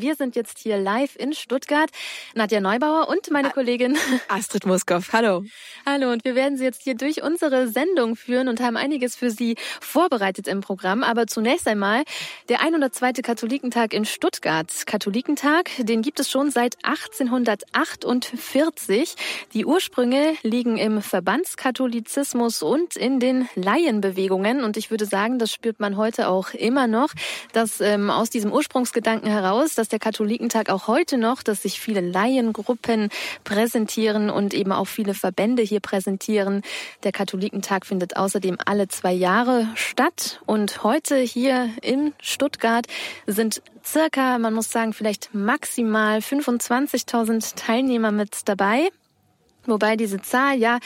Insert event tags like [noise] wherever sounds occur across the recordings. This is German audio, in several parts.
Wir sind jetzt hier live in Stuttgart. Nadja Neubauer und meine Kollegin Astrid Muskow. Hallo. Hallo und wir werden Sie jetzt hier durch unsere Sendung führen und haben einiges für Sie vorbereitet im Programm. Aber zunächst einmal der 102. Katholikentag in Stuttgart. Katholikentag, den gibt es schon seit 1848. Die Ursprünge liegen im Verbandskatholizismus und in den Laienbewegungen. Und ich würde sagen, das spürt man heute auch immer noch, dass ähm, aus diesem Ursprungsgedanken heraus, dass der Katholikentag auch heute noch, dass sich viele Laiengruppen präsentieren und eben auch viele Verbände hier präsentieren. Der Katholikentag findet außerdem alle zwei Jahre statt und heute hier in Stuttgart sind circa, man muss sagen, vielleicht maximal 25.000 Teilnehmer mit dabei. Wobei diese Zahl, ja,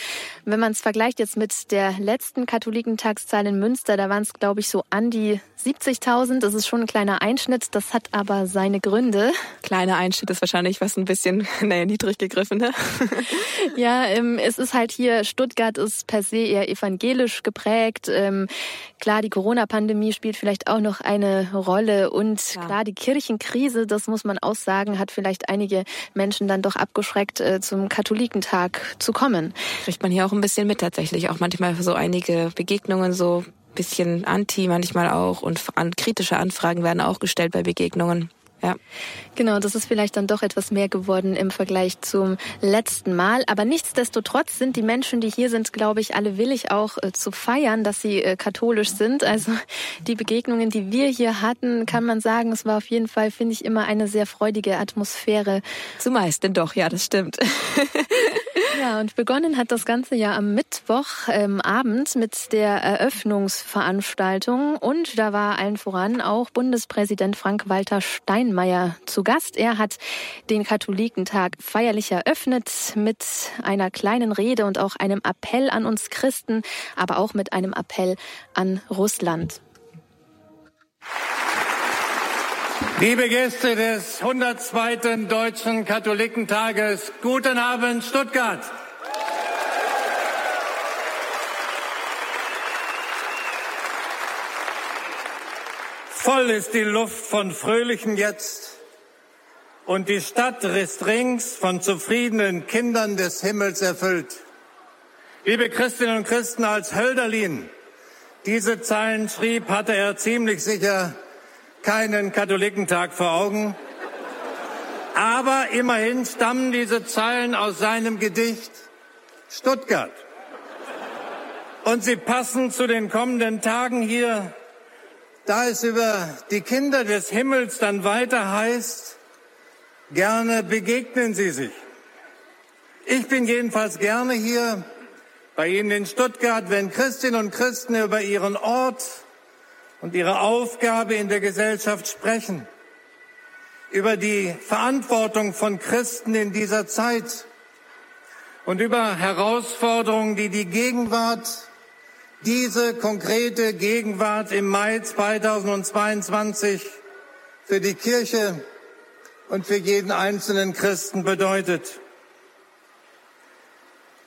wenn man es vergleicht jetzt mit der letzten Katholikentagszahl in Münster, da waren es, glaube ich, so an die 70.000. Das ist schon ein kleiner Einschnitt. Das hat aber seine Gründe. Kleiner Einschnitt ist wahrscheinlich was ein bisschen, [laughs] naja, niedrig gegriffen, ne? [laughs] [laughs] ja, ähm, es ist halt hier, Stuttgart ist per se eher evangelisch geprägt. Ähm, klar, die Corona-Pandemie spielt vielleicht auch noch eine Rolle. Und ja. klar, die Kirchenkrise, das muss man auch sagen, hat vielleicht einige Menschen dann doch abgeschreckt, äh, zum Katholikentag zu kommen. Kriegt man hier auch ein bisschen mit tatsächlich. Auch manchmal so einige Begegnungen so bisschen anti manchmal auch und an, kritische Anfragen werden auch gestellt bei Begegnungen. Ja. Genau, das ist vielleicht dann doch etwas mehr geworden im Vergleich zum letzten Mal. Aber nichtsdestotrotz sind die Menschen, die hier sind, glaube ich, alle willig auch äh, zu feiern, dass sie äh, katholisch sind. Also [laughs] die Begegnungen, die wir hier hatten, kann man sagen, es war auf jeden Fall, finde ich, immer eine sehr freudige Atmosphäre. Zumeist denn doch, ja, das stimmt. [laughs] Ja, und begonnen hat das Ganze ja am Mittwochabend ähm, mit der Eröffnungsveranstaltung. Und da war allen voran auch Bundespräsident Frank-Walter Steinmeier zu Gast. Er hat den Katholikentag feierlich eröffnet mit einer kleinen Rede und auch einem Appell an uns Christen, aber auch mit einem Appell an Russland. Liebe Gäste des 102. Deutschen Katholikentages, guten Abend Stuttgart. Voll ist die Luft von Fröhlichen jetzt und die Stadt ist rings von zufriedenen Kindern des Himmels erfüllt. Liebe Christinnen und Christen, als Hölderlin diese Zeilen schrieb, hatte er ziemlich sicher keinen Katholikentag vor Augen. Aber immerhin stammen diese Zeilen aus seinem Gedicht Stuttgart. Und sie passen zu den kommenden Tagen hier, da es über die Kinder des Himmels dann weiter heißt, gerne begegnen Sie sich. Ich bin jedenfalls gerne hier bei Ihnen in Stuttgart, wenn Christinnen und Christen über ihren Ort, und ihre Aufgabe in der Gesellschaft sprechen, über die Verantwortung von Christen in dieser Zeit und über Herausforderungen, die die Gegenwart, diese konkrete Gegenwart im Mai 2022 für die Kirche und für jeden einzelnen Christen bedeutet.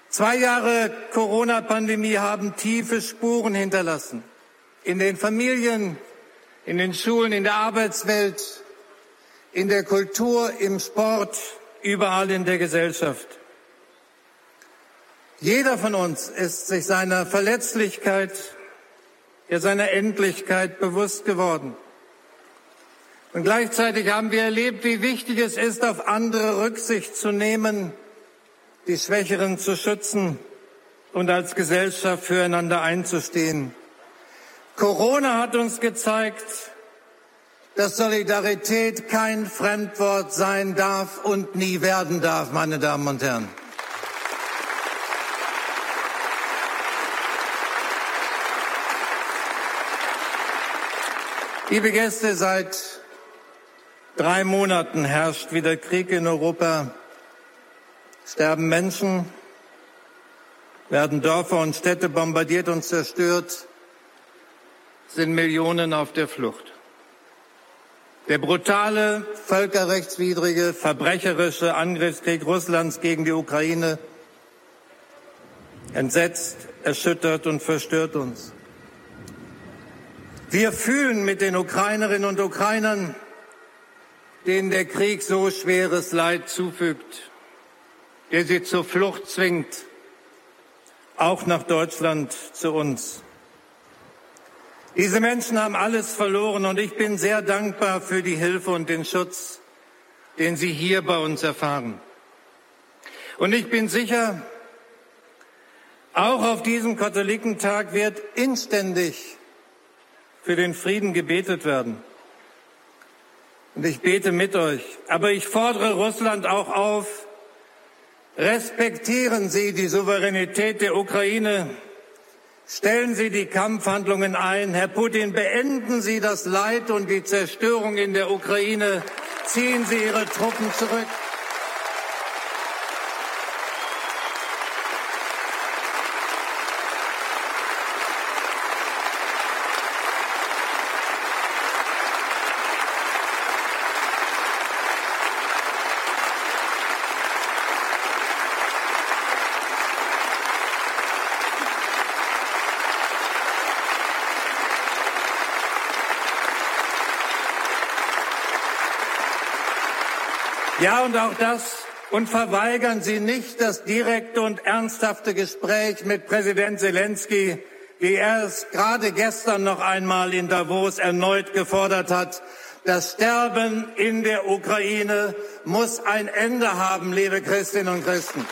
Zwei Jahre Corona-Pandemie haben tiefe Spuren hinterlassen in den Familien, in den Schulen, in der Arbeitswelt, in der Kultur, im Sport, überall in der Gesellschaft. Jeder von uns ist sich seiner Verletzlichkeit, ja seiner Endlichkeit bewusst geworden. Und gleichzeitig haben wir erlebt, wie wichtig es ist, auf andere Rücksicht zu nehmen, die Schwächeren zu schützen und als Gesellschaft füreinander einzustehen. Corona hat uns gezeigt, dass Solidarität kein Fremdwort sein darf und nie werden darf, meine Damen und Herren. Liebe Gäste, seit drei Monaten herrscht wieder Krieg in Europa, sterben Menschen, werden Dörfer und Städte bombardiert und zerstört sind Millionen auf der Flucht. Der brutale, völkerrechtswidrige, verbrecherische Angriffskrieg Russlands gegen die Ukraine entsetzt, erschüttert und verstört uns. Wir fühlen mit den Ukrainerinnen und Ukrainern, denen der Krieg so schweres Leid zufügt, der sie zur Flucht zwingt, auch nach Deutschland zu uns. Diese Menschen haben alles verloren und ich bin sehr dankbar für die Hilfe und den Schutz, den sie hier bei uns erfahren. Und ich bin sicher, auch auf diesem Katholikentag wird inständig für den Frieden gebetet werden. Und ich bete mit euch. Aber ich fordere Russland auch auf, respektieren Sie die Souveränität der Ukraine. Stellen Sie die Kampfhandlungen ein. Herr Putin, beenden Sie das Leid und die Zerstörung in der Ukraine. Ziehen Sie Ihre Truppen zurück. Ja, und auch das. Und verweigern Sie nicht das direkte und ernsthafte Gespräch mit Präsident Zelensky, wie er es gerade gestern noch einmal in Davos erneut gefordert hat. Das Sterben in der Ukraine muss ein Ende haben, liebe Christinnen und Christen.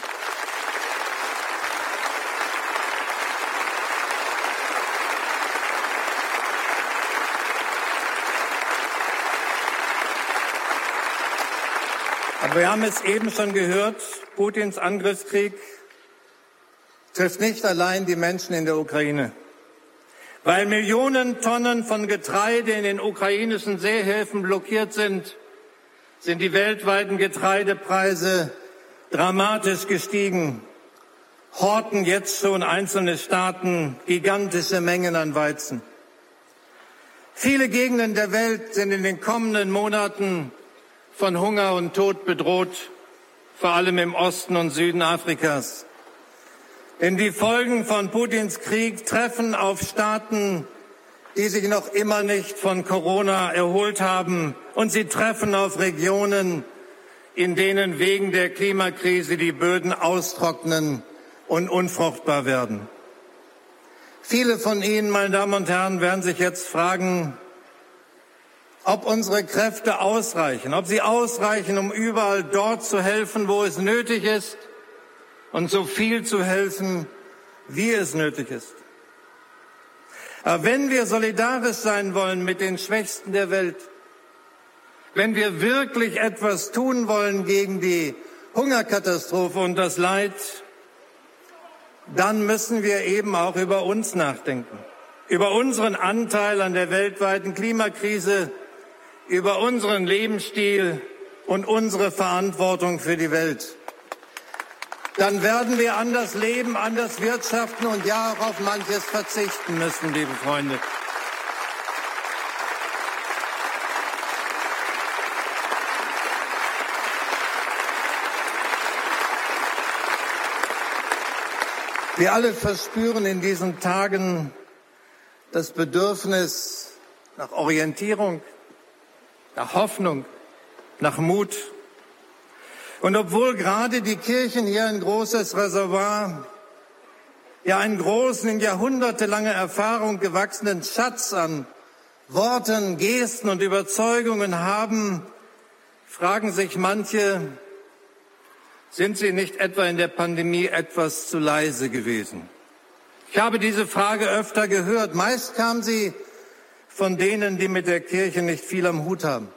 Wir haben es eben schon gehört, Putins Angriffskrieg trifft nicht allein die Menschen in der Ukraine. Weil Millionen Tonnen von Getreide in den ukrainischen Seehäfen blockiert sind, sind die weltweiten Getreidepreise dramatisch gestiegen. Horten jetzt schon einzelne Staaten gigantische Mengen an Weizen. Viele Gegenden der Welt sind in den kommenden Monaten von Hunger und Tod bedroht, vor allem im Osten und Süden Afrikas. Denn die Folgen von Putins Krieg treffen auf Staaten, die sich noch immer nicht von Corona erholt haben. Und sie treffen auf Regionen, in denen wegen der Klimakrise die Böden austrocknen und unfruchtbar werden. Viele von Ihnen, meine Damen und Herren, werden sich jetzt fragen, ob unsere Kräfte ausreichen, ob sie ausreichen, um überall dort zu helfen, wo es nötig ist und so viel zu helfen, wie es nötig ist. Aber wenn wir solidarisch sein wollen mit den Schwächsten der Welt, wenn wir wirklich etwas tun wollen gegen die Hungerkatastrophe und das Leid, dann müssen wir eben auch über uns nachdenken, über unseren Anteil an der weltweiten Klimakrise, über unseren Lebensstil und unsere Verantwortung für die Welt. Dann werden wir anders leben, anders wirtschaften und ja auch auf manches verzichten müssen, liebe Freunde. Wir alle verspüren in diesen Tagen das Bedürfnis nach Orientierung, nach Hoffnung, nach Mut. Und obwohl gerade die Kirchen hier ein großes Reservoir, ja einen großen, in jahrhundertelanger Erfahrung gewachsenen Schatz an Worten, Gesten und Überzeugungen haben, fragen sich manche, sind sie nicht etwa in der Pandemie etwas zu leise gewesen? Ich habe diese Frage öfter gehört. Meist kam sie von denen, die mit der Kirche nicht viel am Hut haben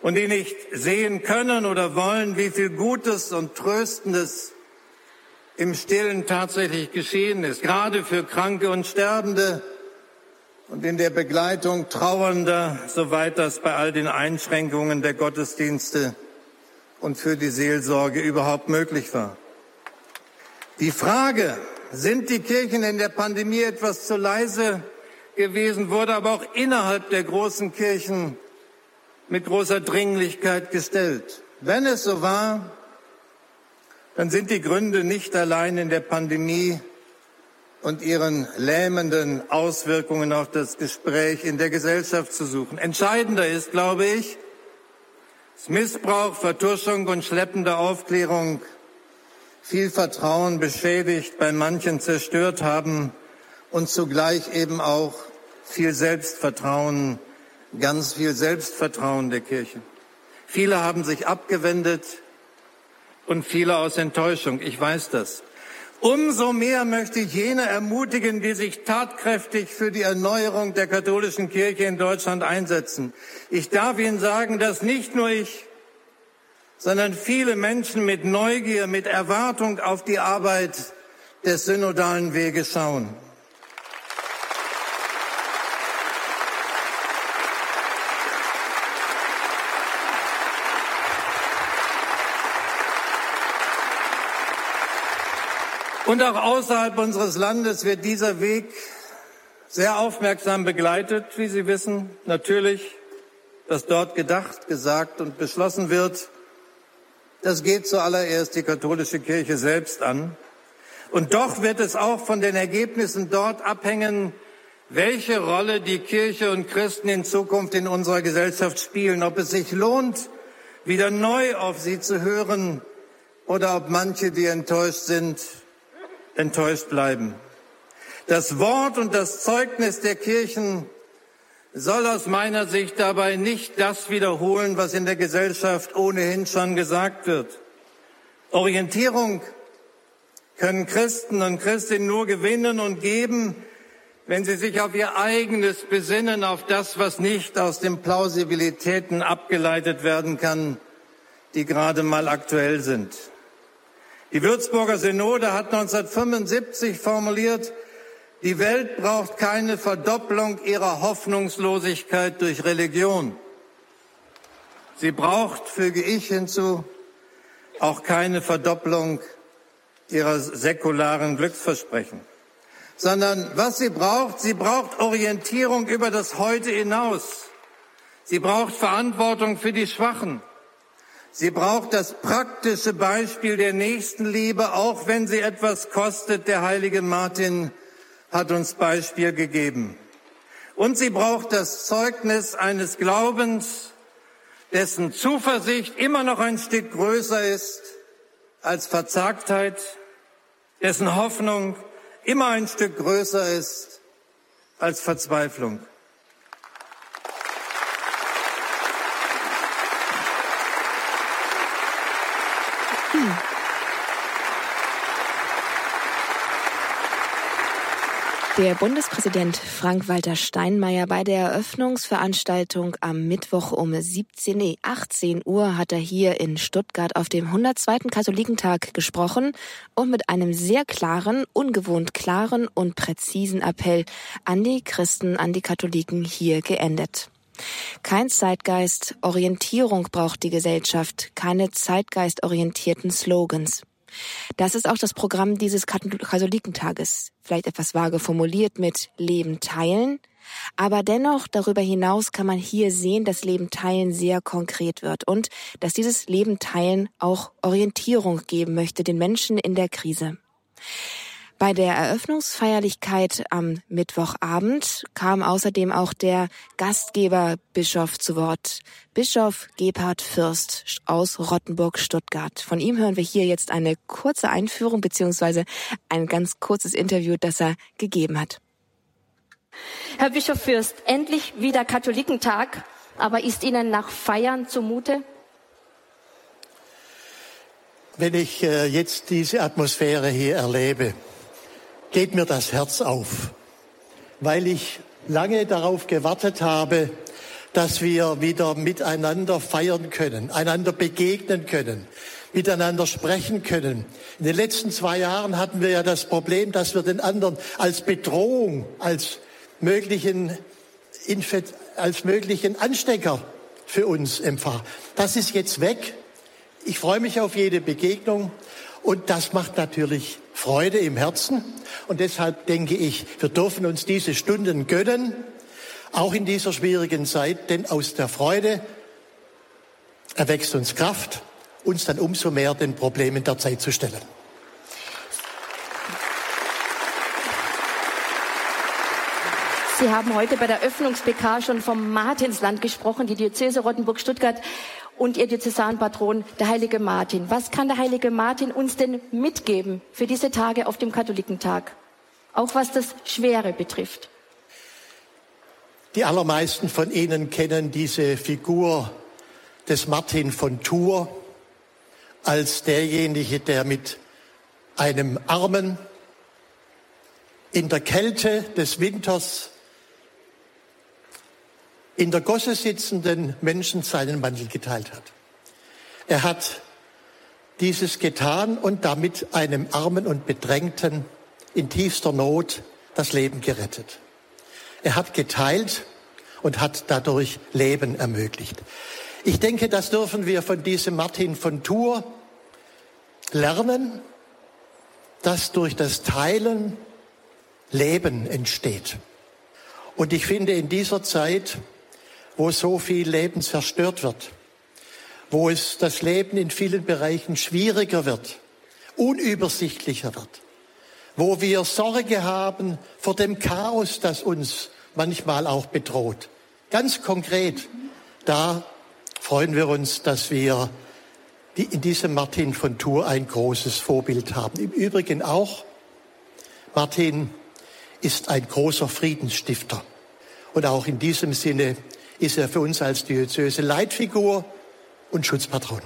und die nicht sehen können oder wollen, wie viel Gutes und Tröstendes im Stillen tatsächlich geschehen ist, gerade für Kranke und Sterbende und in der Begleitung Trauernder, soweit das bei all den Einschränkungen der Gottesdienste und für die Seelsorge überhaupt möglich war. Die Frage, sind die Kirchen in der Pandemie etwas zu leise? Gewesen, wurde aber auch innerhalb der großen Kirchen mit großer Dringlichkeit gestellt. Wenn es so war, dann sind die Gründe nicht allein in der Pandemie und ihren lähmenden Auswirkungen auf das Gespräch in der Gesellschaft zu suchen. Entscheidender ist, glaube ich, dass Missbrauch, Vertuschung und schleppende Aufklärung viel Vertrauen beschädigt, bei manchen zerstört haben und zugleich eben auch viel Selbstvertrauen, ganz viel Selbstvertrauen der Kirche. Viele haben sich abgewendet und viele aus Enttäuschung. Ich weiß das. Umso mehr möchte ich jene ermutigen, die sich tatkräftig für die Erneuerung der katholischen Kirche in Deutschland einsetzen. Ich darf Ihnen sagen, dass nicht nur ich, sondern viele Menschen mit Neugier, mit Erwartung auf die Arbeit des synodalen Weges schauen. Und auch außerhalb unseres Landes wird dieser Weg sehr aufmerksam begleitet, wie Sie wissen. Natürlich, was dort gedacht, gesagt und beschlossen wird, das geht zuallererst die katholische Kirche selbst an. Und doch wird es auch von den Ergebnissen dort abhängen, welche Rolle die Kirche und Christen in Zukunft in unserer Gesellschaft spielen, ob es sich lohnt, wieder neu auf sie zu hören oder ob manche, die enttäuscht sind, enttäuscht bleiben. Das Wort und das Zeugnis der Kirchen soll aus meiner Sicht dabei nicht das wiederholen, was in der Gesellschaft ohnehin schon gesagt wird. Orientierung können Christen und Christinnen nur gewinnen und geben, wenn sie sich auf ihr eigenes besinnen, auf das, was nicht aus den Plausibilitäten abgeleitet werden kann, die gerade mal aktuell sind. Die Würzburger Synode hat 1975 formuliert, die Welt braucht keine Verdopplung ihrer Hoffnungslosigkeit durch Religion. Sie braucht, füge ich hinzu, auch keine Verdopplung ihrer säkularen Glücksversprechen, sondern was sie braucht, sie braucht Orientierung über das Heute hinaus. Sie braucht Verantwortung für die Schwachen. Sie braucht das praktische Beispiel der Nächstenliebe, auch wenn sie etwas kostet. Der heilige Martin hat uns Beispiel gegeben. Und sie braucht das Zeugnis eines Glaubens, dessen Zuversicht immer noch ein Stück größer ist als Verzagtheit, dessen Hoffnung immer ein Stück größer ist als Verzweiflung. Der Bundespräsident Frank-Walter Steinmeier bei der Eröffnungsveranstaltung am Mittwoch um 17, 18 Uhr hat er hier in Stuttgart auf dem 102. Katholikentag gesprochen und mit einem sehr klaren, ungewohnt klaren und präzisen Appell an die Christen, an die Katholiken hier geendet. Kein Zeitgeist, Orientierung braucht die Gesellschaft, keine zeitgeistorientierten Slogans. Das ist auch das Programm dieses Katholikentages. Vielleicht etwas vage formuliert mit Leben teilen. Aber dennoch, darüber hinaus kann man hier sehen, dass Leben teilen sehr konkret wird und dass dieses Leben teilen auch Orientierung geben möchte den Menschen in der Krise. Bei der Eröffnungsfeierlichkeit am Mittwochabend kam außerdem auch der Gastgeberbischof zu Wort. Bischof Gebhard Fürst aus Rottenburg-Stuttgart. Von ihm hören wir hier jetzt eine kurze Einführung beziehungsweise ein ganz kurzes Interview, das er gegeben hat. Herr Bischof Fürst, endlich wieder Katholikentag, aber ist Ihnen nach Feiern zumute? Wenn ich äh, jetzt diese Atmosphäre hier erlebe, geht mir das Herz auf, weil ich lange darauf gewartet habe, dass wir wieder miteinander feiern können, einander begegnen können, miteinander sprechen können. In den letzten zwei Jahren hatten wir ja das Problem, dass wir den anderen als Bedrohung, als möglichen, Infekt, als möglichen Anstecker für uns empfangen. Das ist jetzt weg. Ich freue mich auf jede Begegnung und das macht natürlich Freude im Herzen. Und deshalb denke ich, wir dürfen uns diese Stunden gönnen, auch in dieser schwierigen Zeit, denn aus der Freude erwächst uns Kraft, uns dann umso mehr den Problemen der Zeit zu stellen. Sie haben heute bei der Öffnungs-PK schon vom Martinsland gesprochen, die Diözese Rottenburg-Stuttgart und ihr Diözesanpatron, der heilige Martin. Was kann der heilige Martin uns denn mitgeben für diese Tage auf dem Katholikentag? Auch was das Schwere betrifft. Die allermeisten von Ihnen kennen diese Figur des Martin von Tours als derjenige, der mit einem Armen in der Kälte des Winters in der Gosse sitzenden Menschen seinen Mantel geteilt hat. Er hat dieses getan und damit einem Armen und Bedrängten in tiefster Not das Leben gerettet. Er hat geteilt und hat dadurch Leben ermöglicht. Ich denke, das dürfen wir von diesem Martin von Tours lernen, dass durch das Teilen Leben entsteht. Und ich finde, in dieser Zeit wo so viel Leben zerstört wird, wo es das Leben in vielen Bereichen schwieriger wird, unübersichtlicher wird, wo wir Sorge haben vor dem Chaos, das uns manchmal auch bedroht. Ganz konkret, da freuen wir uns, dass wir in diesem Martin von Tours ein großes Vorbild haben. Im Übrigen auch, Martin ist ein großer Friedensstifter. Und auch in diesem Sinne ist er für uns als Diözese Leitfigur und Schutzpatron.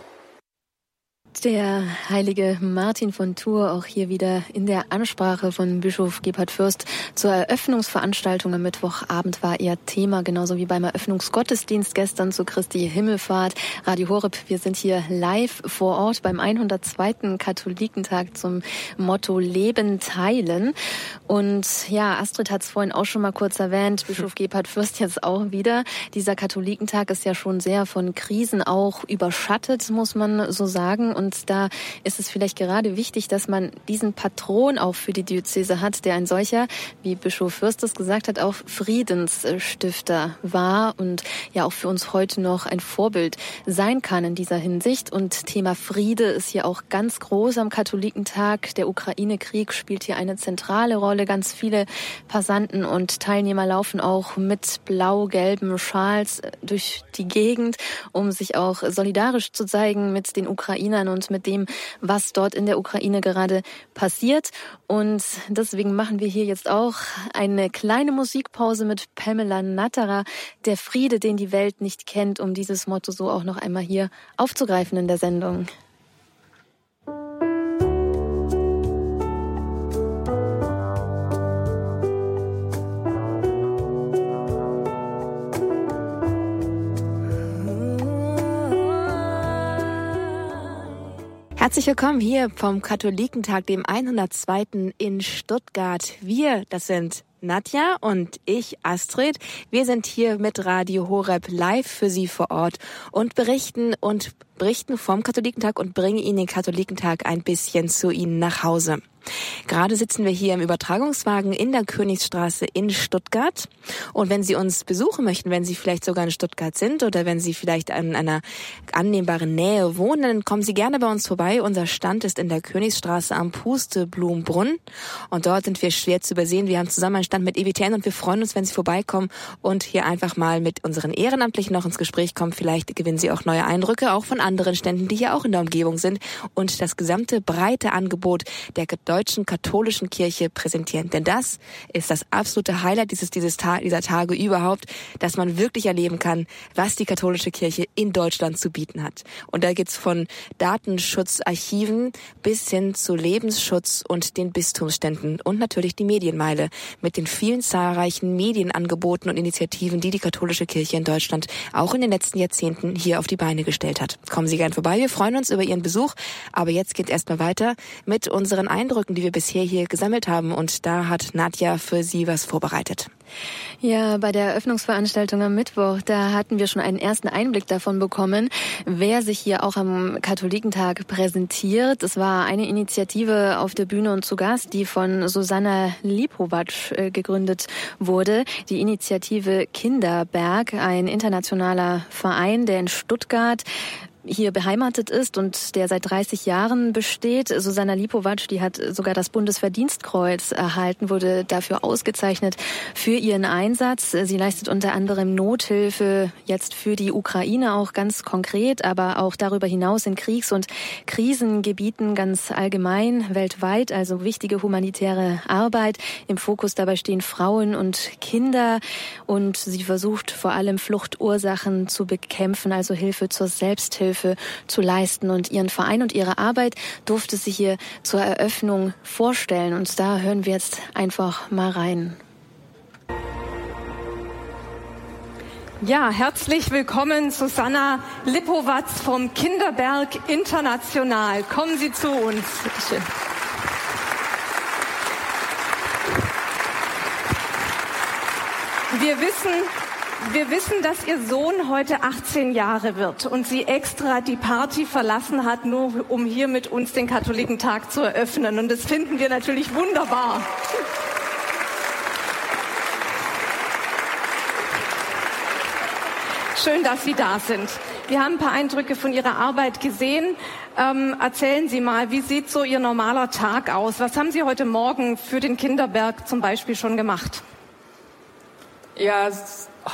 Der heilige Martin von Tours auch hier wieder in der Ansprache von Bischof Gebhard Fürst zur Eröffnungsveranstaltung am Mittwochabend war ihr Thema, genauso wie beim Eröffnungsgottesdienst gestern zu Christi Himmelfahrt. Radio Horeb, wir sind hier live vor Ort beim 102. Katholikentag zum Motto Leben teilen. Und ja, Astrid hat es vorhin auch schon mal kurz erwähnt, Bischof Gebhard Fürst jetzt auch wieder. Dieser Katholikentag ist ja schon sehr von Krisen auch überschattet, muss man so sagen. Und da ist es vielleicht gerade wichtig, dass man diesen Patron auch für die Diözese hat, der ein solcher, wie Bischof Fürst es gesagt hat, auch Friedensstifter war und ja auch für uns heute noch ein Vorbild sein kann in dieser Hinsicht. Und Thema Friede ist hier auch ganz groß am Katholikentag. Der Ukraine-Krieg spielt hier eine zentrale Rolle. Ganz viele Passanten und Teilnehmer laufen auch mit blau-gelben Schals durch die Gegend, um sich auch solidarisch zu zeigen mit den Ukrainern und mit dem, was dort in der Ukraine gerade passiert. Und deswegen machen wir hier jetzt auch eine kleine Musikpause mit Pamela Natterer, der Friede, den die Welt nicht kennt, um dieses Motto so auch noch einmal hier aufzugreifen in der Sendung. Herzlich willkommen hier vom Katholikentag, dem 102. in Stuttgart. Wir, das sind Nadja und ich, Astrid. Wir sind hier mit Radio Horeb live für Sie vor Ort und berichten und berichten vom Katholikentag und bringen Ihnen den Katholikentag ein bisschen zu Ihnen nach Hause. Gerade sitzen wir hier im Übertragungswagen in der Königsstraße in Stuttgart. Und wenn Sie uns besuchen möchten, wenn Sie vielleicht sogar in Stuttgart sind oder wenn Sie vielleicht in einer annehmbaren Nähe wohnen, dann kommen Sie gerne bei uns vorbei. Unser Stand ist in der Königsstraße am Pusteblumenbrunn. Und dort sind wir schwer zu übersehen. Wir haben zusammen einen Stand mit EWTN und wir freuen uns, wenn Sie vorbeikommen und hier einfach mal mit unseren Ehrenamtlichen noch ins Gespräch kommen. Vielleicht gewinnen Sie auch neue Eindrücke, auch von anderen Ständen, die hier auch in der Umgebung sind. Und das gesamte breite Angebot der deutschen katholischen Kirche präsentieren. Denn das ist das absolute Highlight dieses, dieses Ta dieser Tage überhaupt, dass man wirklich erleben kann, was die katholische Kirche in Deutschland zu bieten hat. Und da geht's von Datenschutzarchiven bis hin zu Lebensschutz und den Bistumsständen und natürlich die Medienmeile mit den vielen zahlreichen Medienangeboten und Initiativen, die die katholische Kirche in Deutschland auch in den letzten Jahrzehnten hier auf die Beine gestellt hat. Kommen Sie gern vorbei. Wir freuen uns über Ihren Besuch. Aber jetzt geht erstmal weiter mit unseren Eindrücken Eindrücken, die wir bisher hier gesammelt haben. Und da hat Nadja für Sie was vorbereitet. Ja, bei der Eröffnungsveranstaltung am Mittwoch, da hatten wir schon einen ersten Einblick davon bekommen, wer sich hier auch am Katholikentag präsentiert. Es war eine Initiative auf der Bühne und zu Gast, die von Susanna Lipovac äh, gegründet wurde. Die Initiative Kinderberg, ein internationaler Verein, der in Stuttgart hier beheimatet ist und der seit 30 Jahren besteht. Susanna Lipovac, die hat sogar das Bundesverdienstkreuz erhalten, wurde dafür ausgezeichnet für ihren Einsatz. Sie leistet unter anderem Nothilfe jetzt für die Ukraine auch ganz konkret, aber auch darüber hinaus in Kriegs- und Krisengebieten ganz allgemein weltweit, also wichtige humanitäre Arbeit. Im Fokus dabei stehen Frauen und Kinder und sie versucht vor allem Fluchtursachen zu bekämpfen, also Hilfe zur Selbsthilfe Hilfe zu leisten. Und ihren Verein und ihre Arbeit durfte sie hier zur Eröffnung vorstellen. Und da hören wir jetzt einfach mal rein. Ja, herzlich willkommen, Susanna Lippowatz vom Kinderberg International. Kommen Sie zu uns. Bitte Wir wissen, wir wissen, dass Ihr Sohn heute 18 Jahre wird und sie extra die Party verlassen hat, nur um hier mit uns den Katholikentag zu eröffnen. Und das finden wir natürlich wunderbar. Schön, dass Sie da sind. Wir haben ein paar Eindrücke von Ihrer Arbeit gesehen. Ähm, erzählen Sie mal, wie sieht so Ihr normaler Tag aus? Was haben Sie heute Morgen für den Kinderberg zum Beispiel schon gemacht? Ja,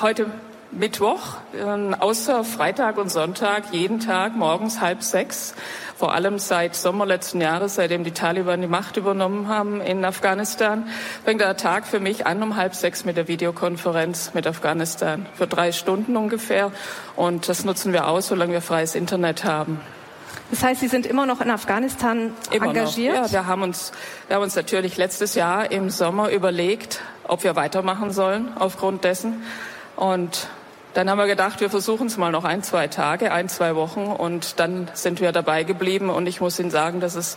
heute Mittwoch, äh, außer Freitag und Sonntag, jeden Tag morgens halb sechs. Vor allem seit Sommer letzten Jahres, seitdem die Taliban die Macht übernommen haben in Afghanistan, fängt der Tag für mich an um halb sechs mit der Videokonferenz mit Afghanistan. Für drei Stunden ungefähr. Und das nutzen wir aus, solange wir freies Internet haben. Das heißt, Sie sind immer noch in Afghanistan immer engagiert? Noch. Ja, wir haben uns, wir haben uns natürlich letztes Jahr im Sommer überlegt, ob wir weitermachen sollen aufgrund dessen. Und dann haben wir gedacht, wir versuchen es mal noch ein, zwei Tage, ein, zwei Wochen und dann sind wir dabei geblieben. Und ich muss Ihnen sagen, dass es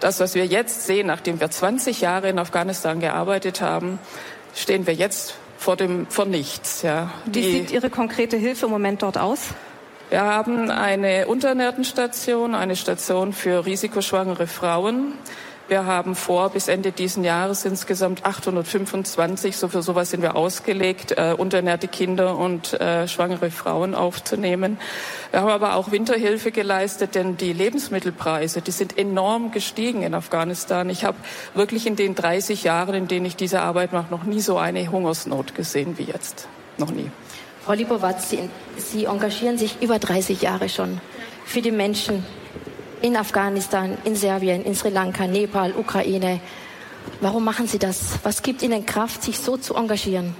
das, was wir jetzt sehen, nachdem wir 20 Jahre in Afghanistan gearbeitet haben, stehen wir jetzt vor dem vor nichts. Ja. Wie sieht Ihre konkrete Hilfe im Moment dort aus? Wir haben eine Unternährtenstation, eine Station für risikoschwangere Frauen. Wir haben vor, bis Ende diesen Jahres insgesamt 825, so für sowas sind wir ausgelegt, äh, unternährte Kinder und äh, schwangere Frauen aufzunehmen. Wir haben aber auch Winterhilfe geleistet, denn die Lebensmittelpreise, die sind enorm gestiegen in Afghanistan. Ich habe wirklich in den 30 Jahren, in denen ich diese Arbeit mache, noch nie so eine Hungersnot gesehen wie jetzt. Noch nie. Frau Libowatz, Sie, Sie engagieren sich über 30 Jahre schon für die Menschen in Afghanistan, in Serbien, in Sri Lanka, Nepal, Ukraine. Warum machen Sie das? Was gibt Ihnen Kraft, sich so zu engagieren?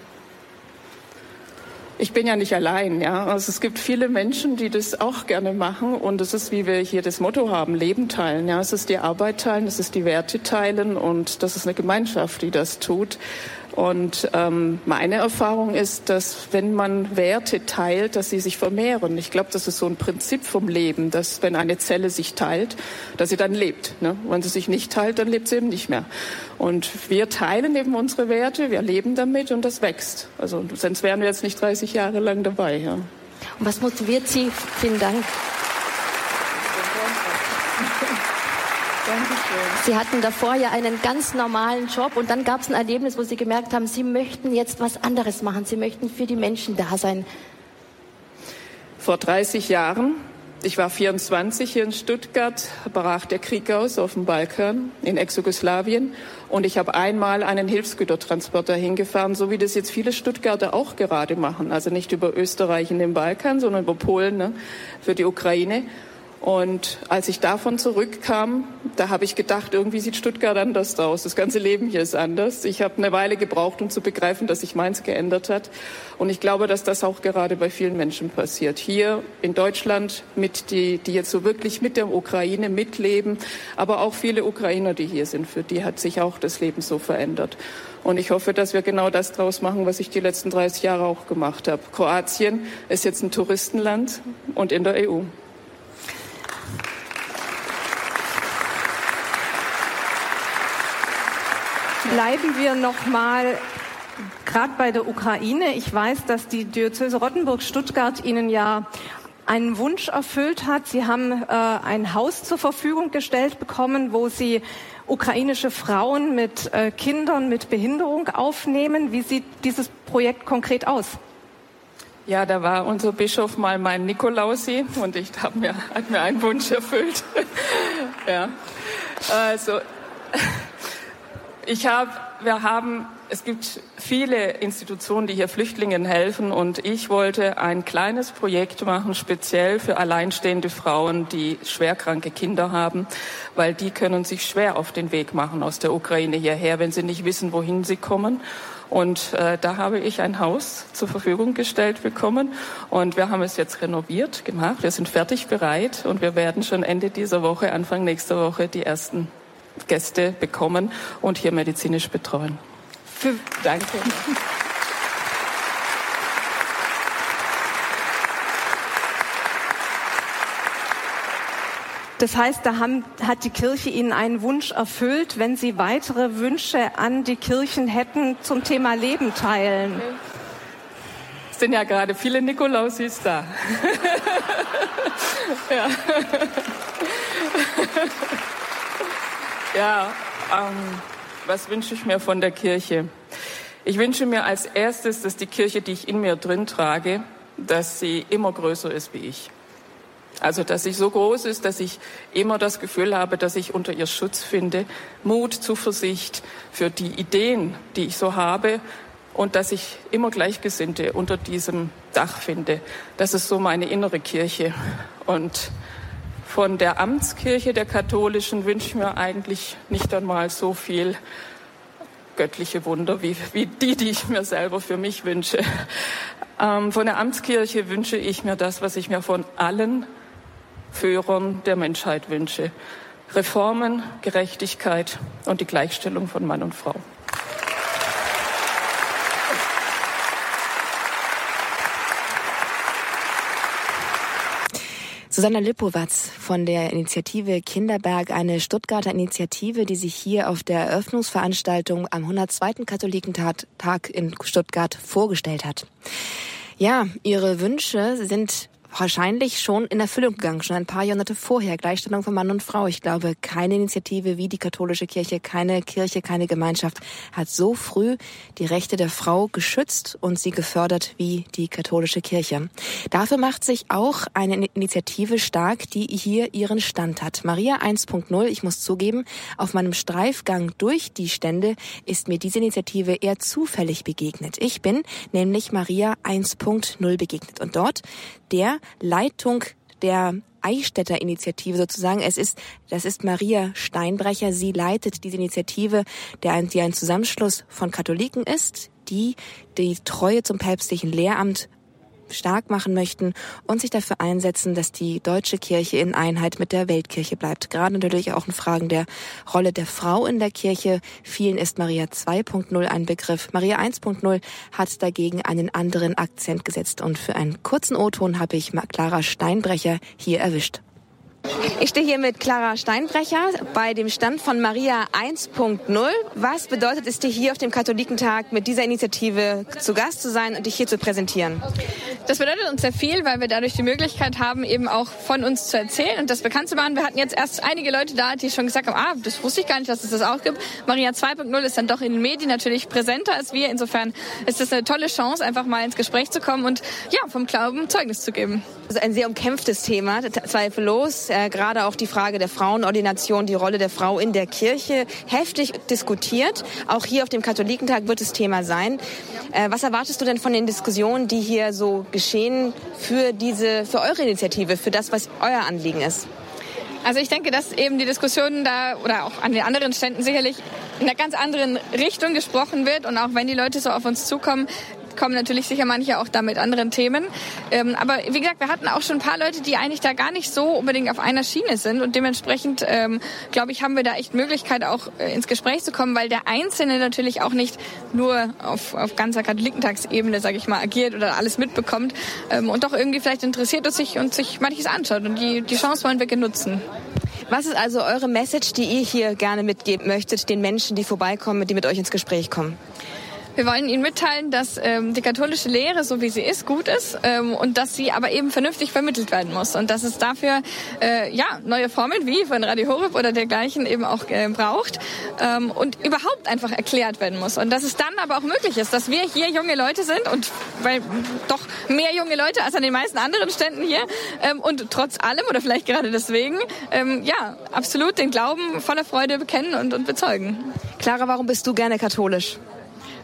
Ich bin ja nicht allein, ja. Also es gibt viele Menschen, die das auch gerne machen und es ist, wie wir hier das Motto haben, Leben teilen, ja. Es ist die Arbeit teilen, es ist die Werte teilen und das ist eine Gemeinschaft, die das tut. Und ähm, meine Erfahrung ist, dass wenn man Werte teilt, dass sie sich vermehren. Ich glaube, das ist so ein Prinzip vom Leben, dass wenn eine Zelle sich teilt, dass sie dann lebt. Ne? Wenn sie sich nicht teilt, dann lebt sie eben nicht mehr. Und wir teilen eben unsere Werte, wir leben damit und das wächst. Also sonst wären wir jetzt nicht 30 Jahre lang dabei. Ja. Und was motiviert Sie? Vielen Dank. Sie hatten davor ja einen ganz normalen Job und dann gab es ein Erlebnis, wo Sie gemerkt haben, Sie möchten jetzt was anderes machen. Sie möchten für die Menschen da sein. Vor 30 Jahren, ich war 24 hier in Stuttgart, brach der Krieg aus auf dem Balkan in Ex-Jugoslawien und ich habe einmal einen Hilfsgütertransporter hingefahren, so wie das jetzt viele Stuttgarter auch gerade machen. Also nicht über Österreich in den Balkan, sondern über Polen ne, für die Ukraine. Und als ich davon zurückkam, da habe ich gedacht, irgendwie sieht Stuttgart anders aus. Das ganze Leben hier ist anders. Ich habe eine Weile gebraucht, um zu begreifen, dass sich meins geändert hat. Und ich glaube, dass das auch gerade bei vielen Menschen passiert. Hier in Deutschland, mit die, die jetzt so wirklich mit der Ukraine mitleben, aber auch viele Ukrainer, die hier sind, für die hat sich auch das Leben so verändert. Und ich hoffe, dass wir genau das draus machen, was ich die letzten 30 Jahre auch gemacht habe. Kroatien ist jetzt ein Touristenland und in der EU. Bleiben wir noch mal gerade bei der Ukraine. Ich weiß, dass die Diözese Rottenburg-Stuttgart Ihnen ja einen Wunsch erfüllt hat. Sie haben äh, ein Haus zur Verfügung gestellt bekommen, wo Sie ukrainische Frauen mit äh, Kindern mit Behinderung aufnehmen. Wie sieht dieses Projekt konkret aus? Ja, da war unser Bischof mal mein Nikolausi und ich habe mir, mir einen Wunsch erfüllt. [laughs] ja. Also, [laughs] ich habe, wir haben, es gibt viele Institutionen, die hier Flüchtlingen helfen und ich wollte ein kleines Projekt machen, speziell für alleinstehende Frauen, die schwerkranke Kinder haben, weil die können sich schwer auf den Weg machen aus der Ukraine hierher, wenn sie nicht wissen, wohin sie kommen. Und äh, da habe ich ein Haus zur Verfügung gestellt bekommen und wir haben es jetzt renoviert gemacht. Wir sind fertig bereit und wir werden schon Ende dieser Woche, Anfang nächster Woche die ersten Gäste bekommen und hier medizinisch betreuen. Danke. Das heißt, da haben, hat die Kirche Ihnen einen Wunsch erfüllt, wenn Sie weitere Wünsche an die Kirchen hätten zum Thema Leben teilen. Es sind ja gerade viele Nikolausis da. [laughs] ja. Ja, ähm, was wünsche ich mir von der Kirche? Ich wünsche mir als erstes, dass die Kirche, die ich in mir drin trage, dass sie immer größer ist wie ich. Also, dass sie so groß ist, dass ich immer das Gefühl habe, dass ich unter ihr Schutz finde, Mut, Zuversicht für die Ideen, die ich so habe und dass ich immer Gleichgesinnte unter diesem Dach finde. Das ist so meine innere Kirche. Und von der Amtskirche der Katholischen wünsche ich mir eigentlich nicht einmal so viel göttliche Wunder wie, wie die, die ich mir selber für mich wünsche. Ähm, von der Amtskirche wünsche ich mir das, was ich mir von allen Führern der Menschheit wünsche. Reformen, Gerechtigkeit und die Gleichstellung von Mann und Frau. Susanna Lippowatz von der Initiative Kinderberg, eine Stuttgarter Initiative, die sich hier auf der Eröffnungsveranstaltung am 102. Katholikentag in Stuttgart vorgestellt hat. Ja, ihre Wünsche sind wahrscheinlich schon in Erfüllung gegangen, schon ein paar Jahrhunderte vorher. Gleichstellung von Mann und Frau. Ich glaube, keine Initiative wie die katholische Kirche, keine Kirche, keine Gemeinschaft hat so früh die Rechte der Frau geschützt und sie gefördert wie die katholische Kirche. Dafür macht sich auch eine Initiative stark, die hier ihren Stand hat. Maria 1.0, ich muss zugeben, auf meinem Streifgang durch die Stände ist mir diese Initiative eher zufällig begegnet. Ich bin nämlich Maria 1.0 begegnet und dort der Leitung der Eichstätter Initiative sozusagen. Es ist, das ist Maria Steinbrecher. Sie leitet diese Initiative, der, die ein Zusammenschluss von Katholiken ist, die die Treue zum päpstlichen Lehramt stark machen möchten und sich dafür einsetzen, dass die deutsche Kirche in Einheit mit der Weltkirche bleibt. Gerade natürlich auch in Fragen der Rolle der Frau in der Kirche. Vielen ist Maria 2.0 ein Begriff. Maria 1.0 hat dagegen einen anderen Akzent gesetzt. Und für einen kurzen O-Ton habe ich Clara Steinbrecher hier erwischt. Ich stehe hier mit Clara Steinbrecher bei dem Stand von Maria 1.0. Was bedeutet es dir hier auf dem Katholikentag mit dieser Initiative zu Gast zu sein und dich hier zu präsentieren? Das bedeutet uns sehr viel, weil wir dadurch die Möglichkeit haben, eben auch von uns zu erzählen und das bekannt zu machen. Wir hatten jetzt erst einige Leute da, die schon gesagt haben, ah, das wusste ich gar nicht, dass es das auch gibt. Maria 2.0 ist dann doch in den Medien natürlich präsenter als wir. Insofern ist das eine tolle Chance, einfach mal ins Gespräch zu kommen und ja, vom Glauben Zeugnis zu geben. Also ein sehr umkämpftes Thema, zweifellos. Äh, gerade auch die Frage der Frauenordination, die Rolle der Frau in der Kirche, heftig diskutiert. Auch hier auf dem Katholikentag wird es Thema sein. Äh, was erwartest du denn von den Diskussionen, die hier so geschehen für diese, für eure Initiative, für das, was euer Anliegen ist? Also ich denke, dass eben die Diskussionen da oder auch an den anderen Ständen sicherlich in einer ganz anderen Richtung gesprochen wird und auch wenn die Leute so auf uns zukommen, kommen natürlich sicher manche auch da mit anderen Themen. Ähm, aber wie gesagt, wir hatten auch schon ein paar Leute, die eigentlich da gar nicht so unbedingt auf einer Schiene sind und dementsprechend ähm, glaube ich, haben wir da echt Möglichkeit auch äh, ins Gespräch zu kommen, weil der Einzelne natürlich auch nicht nur auf, auf ganzer Katholikentagsebene, sage ich mal, agiert oder alles mitbekommt ähm, und doch irgendwie vielleicht interessiert es sich und sich manches anschaut und die, die Chance wollen wir genutzen. Was ist also eure Message, die ihr hier gerne mitgeben möchtet, den Menschen, die vorbeikommen, die mit euch ins Gespräch kommen? Wir wollen Ihnen mitteilen, dass ähm, die katholische Lehre, so wie sie ist, gut ist ähm, und dass sie aber eben vernünftig vermittelt werden muss und dass es dafür äh, ja neue Formen wie von Radio Horeb oder dergleichen eben auch äh, braucht ähm, und überhaupt einfach erklärt werden muss und dass es dann aber auch möglich ist, dass wir hier junge Leute sind und weil doch mehr junge Leute als an den meisten anderen Ständen hier ähm, und trotz allem oder vielleicht gerade deswegen ähm, ja absolut den Glauben voller Freude bekennen und, und bezeugen. Clara, warum bist du gerne katholisch?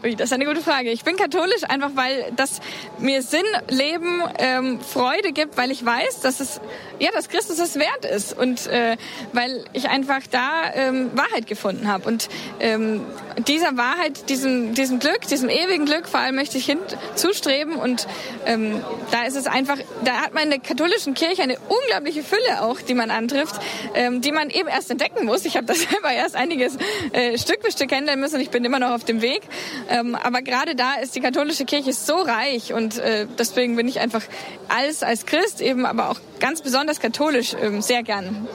Das ist eine gute Frage. Ich bin katholisch einfach, weil das mir Sinn, Leben, ähm, Freude gibt, weil ich weiß, dass es ja, dass Christus es wert ist und äh, weil ich einfach da ähm, Wahrheit gefunden habe und ähm, dieser Wahrheit, diesem diesem Glück, diesem ewigen Glück, vor allem möchte ich hinzustreben und ähm, da ist es einfach, da hat man in der katholischen Kirche eine unglaubliche Fülle auch, die man antrifft, ähm, die man eben erst entdecken muss. Ich habe das [laughs] selber erst einiges äh, Stück für Stück kennenlernen müssen und ich bin immer noch auf dem Weg. Ähm, aber gerade da ist die katholische Kirche so reich und äh, deswegen bin ich einfach als als Christ eben, aber auch ganz besonders katholisch ähm, sehr gern.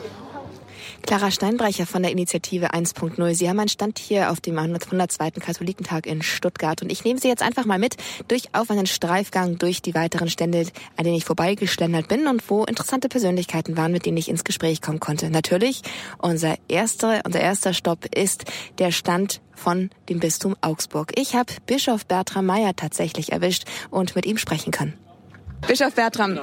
Clara Steinbrecher von der Initiative 1.0. Sie haben einen Stand hier auf dem 102. Katholikentag in Stuttgart und ich nehme Sie jetzt einfach mal mit durch auf einen Streifgang durch die weiteren Stände, an denen ich vorbeigeschlendert bin und wo interessante Persönlichkeiten waren, mit denen ich ins Gespräch kommen konnte. Natürlich, unser erster, unser erster Stopp ist der Stand von dem Bistum Augsburg. Ich habe Bischof Bertram Meyer tatsächlich erwischt und mit ihm sprechen können. Bischof Bertram,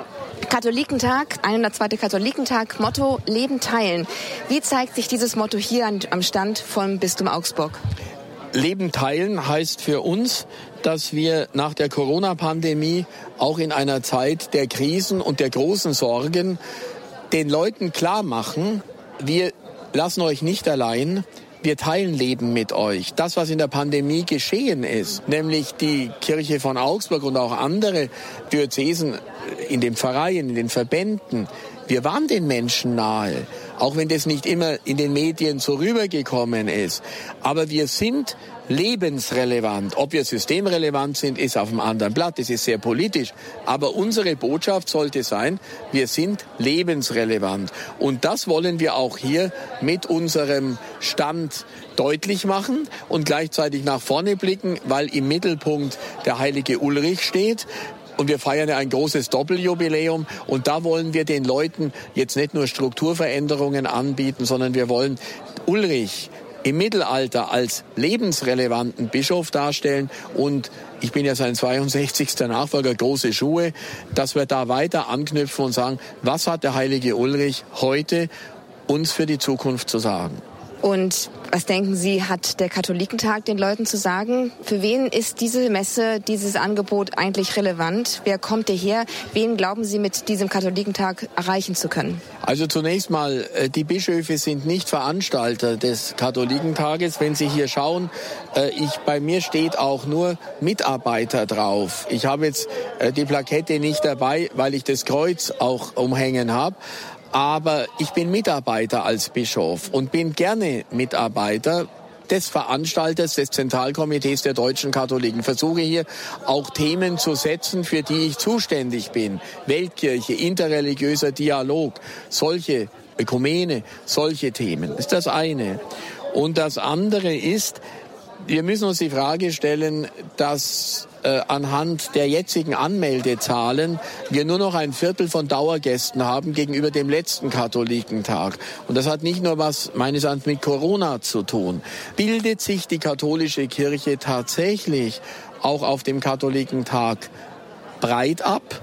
Katholikentag, 102. Katholikentag, Motto Leben teilen. Wie zeigt sich dieses Motto hier am Stand vom Bistum Augsburg? Leben teilen heißt für uns, dass wir nach der Corona-Pandemie auch in einer Zeit der Krisen und der großen Sorgen den Leuten klar machen, wir lassen euch nicht allein, wir teilen Leben mit euch. Das, was in der Pandemie geschehen ist, nämlich die Kirche von Augsburg und auch andere Diözesen in den Pfarreien, in den Verbänden, wir waren den Menschen nahe, auch wenn das nicht immer in den Medien so rübergekommen ist. Aber wir sind lebensrelevant. Ob wir systemrelevant sind, ist auf einem anderen Blatt. Das ist sehr politisch. Aber unsere Botschaft sollte sein, wir sind lebensrelevant. Und das wollen wir auch hier mit unserem Stand deutlich machen und gleichzeitig nach vorne blicken, weil im Mittelpunkt der heilige Ulrich steht. Und wir feiern ja ein großes Doppeljubiläum. Und da wollen wir den Leuten jetzt nicht nur Strukturveränderungen anbieten, sondern wir wollen Ulrich im Mittelalter als lebensrelevanten Bischof darstellen und ich bin ja sein 62. Nachfolger, große Schuhe, dass wir da weiter anknüpfen und sagen, was hat der heilige Ulrich heute uns für die Zukunft zu sagen? Und was denken Sie, hat der Katholikentag den Leuten zu sagen? Für wen ist diese Messe, dieses Angebot eigentlich relevant? Wer kommt hierher? Wen glauben Sie mit diesem Katholikentag erreichen zu können? Also zunächst mal, äh, die Bischöfe sind nicht Veranstalter des Katholikentages. Wenn Sie hier schauen, äh, ich, bei mir steht auch nur Mitarbeiter drauf. Ich habe jetzt äh, die Plakette nicht dabei, weil ich das Kreuz auch umhängen habe aber ich bin Mitarbeiter als Bischof und bin gerne Mitarbeiter des Veranstalters des Zentralkomitees der deutschen Katholiken. Versuche hier auch Themen zu setzen, für die ich zuständig bin. Weltkirche, interreligiöser Dialog, solche Ökumene, solche Themen. Das ist das eine. Und das andere ist, wir müssen uns die Frage stellen, dass äh, anhand der jetzigen Anmeldezahlen wir nur noch ein Viertel von Dauergästen haben gegenüber dem letzten Katholikentag. Und das hat nicht nur was meines Erachtens mit Corona zu tun. Bildet sich die katholische Kirche tatsächlich auch auf dem Katholikentag breit ab?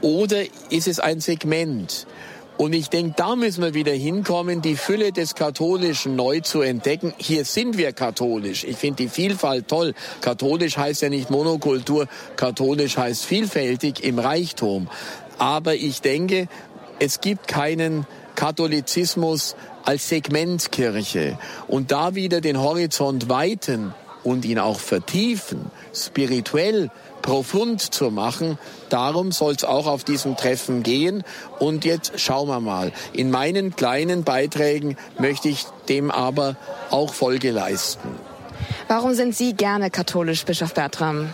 Oder ist es ein Segment? Und ich denke, da müssen wir wieder hinkommen, die Fülle des Katholischen neu zu entdecken. Hier sind wir katholisch. Ich finde die Vielfalt toll. Katholisch heißt ja nicht Monokultur, katholisch heißt vielfältig im Reichtum. Aber ich denke, es gibt keinen Katholizismus als Segmentkirche. Und da wieder den Horizont weiten und ihn auch vertiefen, spirituell profund zu machen. Darum soll es auch auf diesem Treffen gehen. Und jetzt schauen wir mal. In meinen kleinen Beiträgen möchte ich dem aber auch Folge leisten. Warum sind Sie gerne katholisch, Bischof Bertram?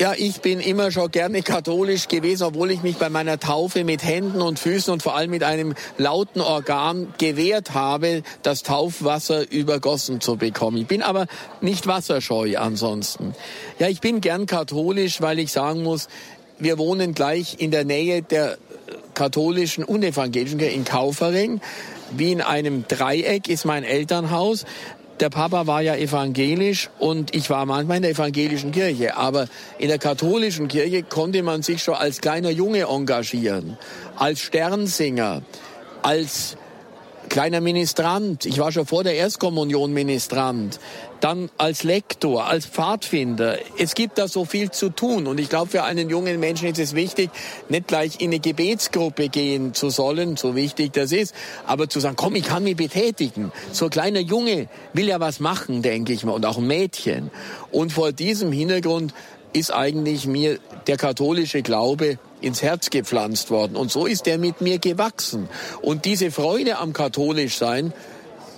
Ja, ich bin immer schon gerne katholisch gewesen, obwohl ich mich bei meiner Taufe mit Händen und Füßen und vor allem mit einem lauten Organ gewehrt habe, das Taufwasser übergossen zu bekommen. Ich bin aber nicht wasserscheu ansonsten. Ja, ich bin gern katholisch, weil ich sagen muss, wir wohnen gleich in der Nähe der katholischen und evangelischen in Kaufering. Wie in einem Dreieck ist mein Elternhaus der Papa war ja evangelisch und ich war manchmal in der evangelischen Kirche. Aber in der katholischen Kirche konnte man sich schon als kleiner Junge engagieren, als Sternsinger, als kleiner Ministrant. Ich war schon vor der Erstkommunion Ministrant. Dann als Lektor, als Pfadfinder. Es gibt da so viel zu tun. Und ich glaube, für einen jungen Menschen ist es wichtig, nicht gleich in eine Gebetsgruppe gehen zu sollen, so wichtig das ist, aber zu sagen, komm, ich kann mich betätigen. So ein kleiner Junge will ja was machen, denke ich mal, und auch ein Mädchen. Und vor diesem Hintergrund ist eigentlich mir der katholische Glaube ins Herz gepflanzt worden. Und so ist er mit mir gewachsen. Und diese Freude am katholisch sein,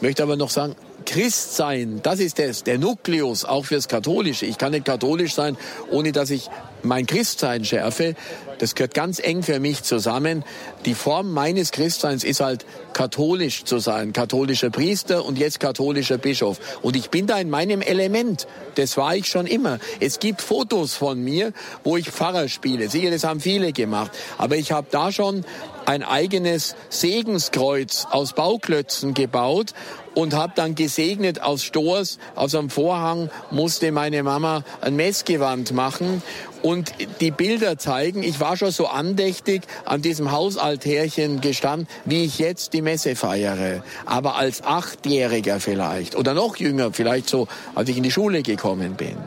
möchte aber noch sagen, Christ sein, das ist das, der Nukleus auch fürs Katholische. Ich kann nicht katholisch sein, ohne dass ich mein Christsein schärfe. Das gehört ganz eng für mich zusammen. Die Form meines Christseins ist halt katholisch zu sein, katholischer Priester und jetzt katholischer Bischof. Und ich bin da in meinem Element. Das war ich schon immer. Es gibt Fotos von mir, wo ich Pfarrer spiele. Sicher, das haben viele gemacht. Aber ich habe da schon ein eigenes Segenskreuz aus Bauklötzen gebaut und habe dann gesegnet aus Stors, aus einem Vorhang musste meine Mama ein Messgewand machen und die Bilder zeigen, ich war schon so andächtig an diesem Hausaltärchen gestanden, wie ich jetzt die Messe feiere. Aber als Achtjähriger vielleicht oder noch jünger, vielleicht so, als ich in die Schule gekommen bin.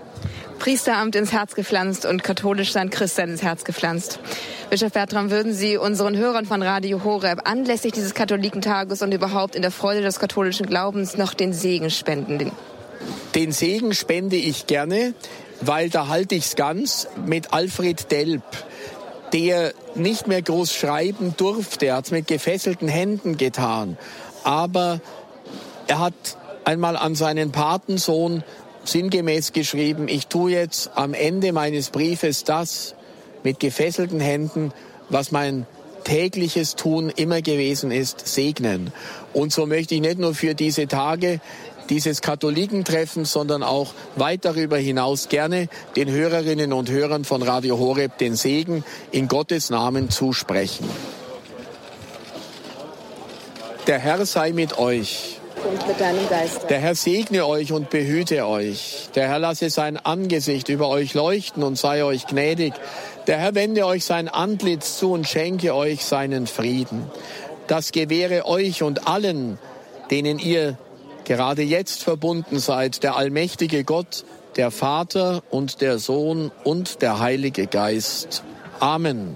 Priesteramt ins Herz gepflanzt und katholisch sein Christsein ins Herz gepflanzt. Bischof Bertram, würden Sie unseren Hörern von Radio Horeb anlässlich dieses Katholikentages und überhaupt in der Freude des katholischen Glaubens noch den Segen spenden? Den Segen spende ich gerne, weil da halte ich's ganz mit Alfred Delp der nicht mehr groß schreiben durfte. Er hat es mit gefesselten Händen getan. Aber er hat einmal an seinen Patensohn sinngemäß geschrieben, ich tue jetzt am Ende meines Briefes das mit gefesselten Händen, was mein tägliches Tun immer gewesen ist, segnen. Und so möchte ich nicht nur für diese Tage dieses Katholikentreffen, sondern auch weit darüber hinaus gerne den Hörerinnen und Hörern von Radio Horeb den Segen in Gottes Namen zusprechen. Der Herr sei mit euch und mit deinem Geist. Der Herr segne euch und behüte euch. Der Herr lasse sein Angesicht über euch leuchten und sei euch gnädig. Der Herr wende euch sein Antlitz zu und schenke euch seinen Frieden. Das gewähre euch und allen, denen ihr gerade jetzt verbunden seid, der allmächtige Gott, der Vater und der Sohn und der Heilige Geist. Amen.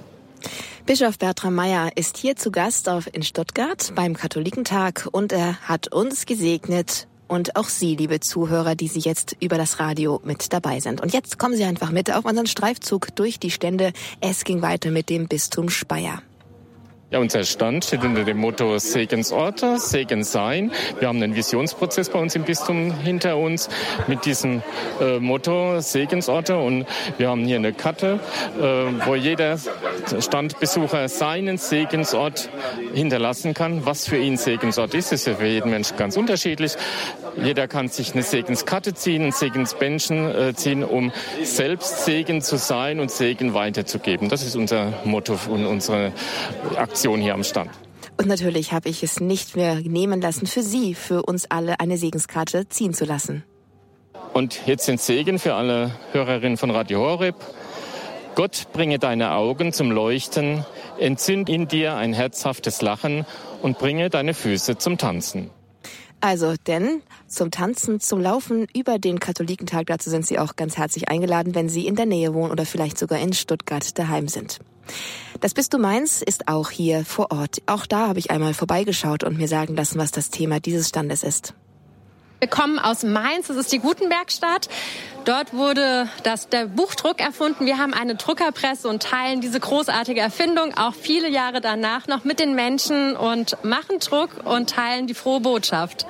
Bischof Bertram Meyer ist hier zu Gast auf in Stuttgart beim Katholikentag und er hat uns gesegnet und auch Sie, liebe Zuhörer, die Sie jetzt über das Radio mit dabei sind. Und jetzt kommen Sie einfach mit auf unseren Streifzug durch die Stände. Es ging weiter mit dem Bistum Speyer. Ja, unser Stand steht unter dem Motto Segensorte, Segen sein. Wir haben einen Visionsprozess bei uns im Bistum hinter uns mit diesem äh, Motto Segensorte und wir haben hier eine Karte, äh, wo jeder Standbesucher seinen Segensort hinterlassen kann. Was für ihn Segensort ist, ist ja für jeden Menschen ganz unterschiedlich. Jeder kann sich eine Segenskarte ziehen, ein Segensbändchen äh, ziehen, um selbst Segen zu sein und Segen weiterzugeben. Das ist unser Motto und unsere Aktion hier am Stand. Und natürlich habe ich es nicht mehr nehmen lassen, für Sie, für uns alle eine Segenskarte ziehen zu lassen. Und jetzt sind Segen für alle Hörerinnen von Radio Horeb. Gott bringe deine Augen zum Leuchten, entzünd in dir ein herzhaftes Lachen und bringe deine Füße zum Tanzen. Also, denn zum Tanzen, zum Laufen über den Katholikentag, dazu sind Sie auch ganz herzlich eingeladen, wenn Sie in der Nähe wohnen oder vielleicht sogar in Stuttgart daheim sind. Das Bistum Mainz ist auch hier vor Ort. Auch da habe ich einmal vorbeigeschaut und mir sagen lassen, was das Thema dieses Standes ist. Wir kommen aus Mainz, das ist die Gutenbergstadt. Dort wurde das, der Buchdruck erfunden. Wir haben eine Druckerpresse und teilen diese großartige Erfindung auch viele Jahre danach noch mit den Menschen und machen Druck und teilen die frohe Botschaft.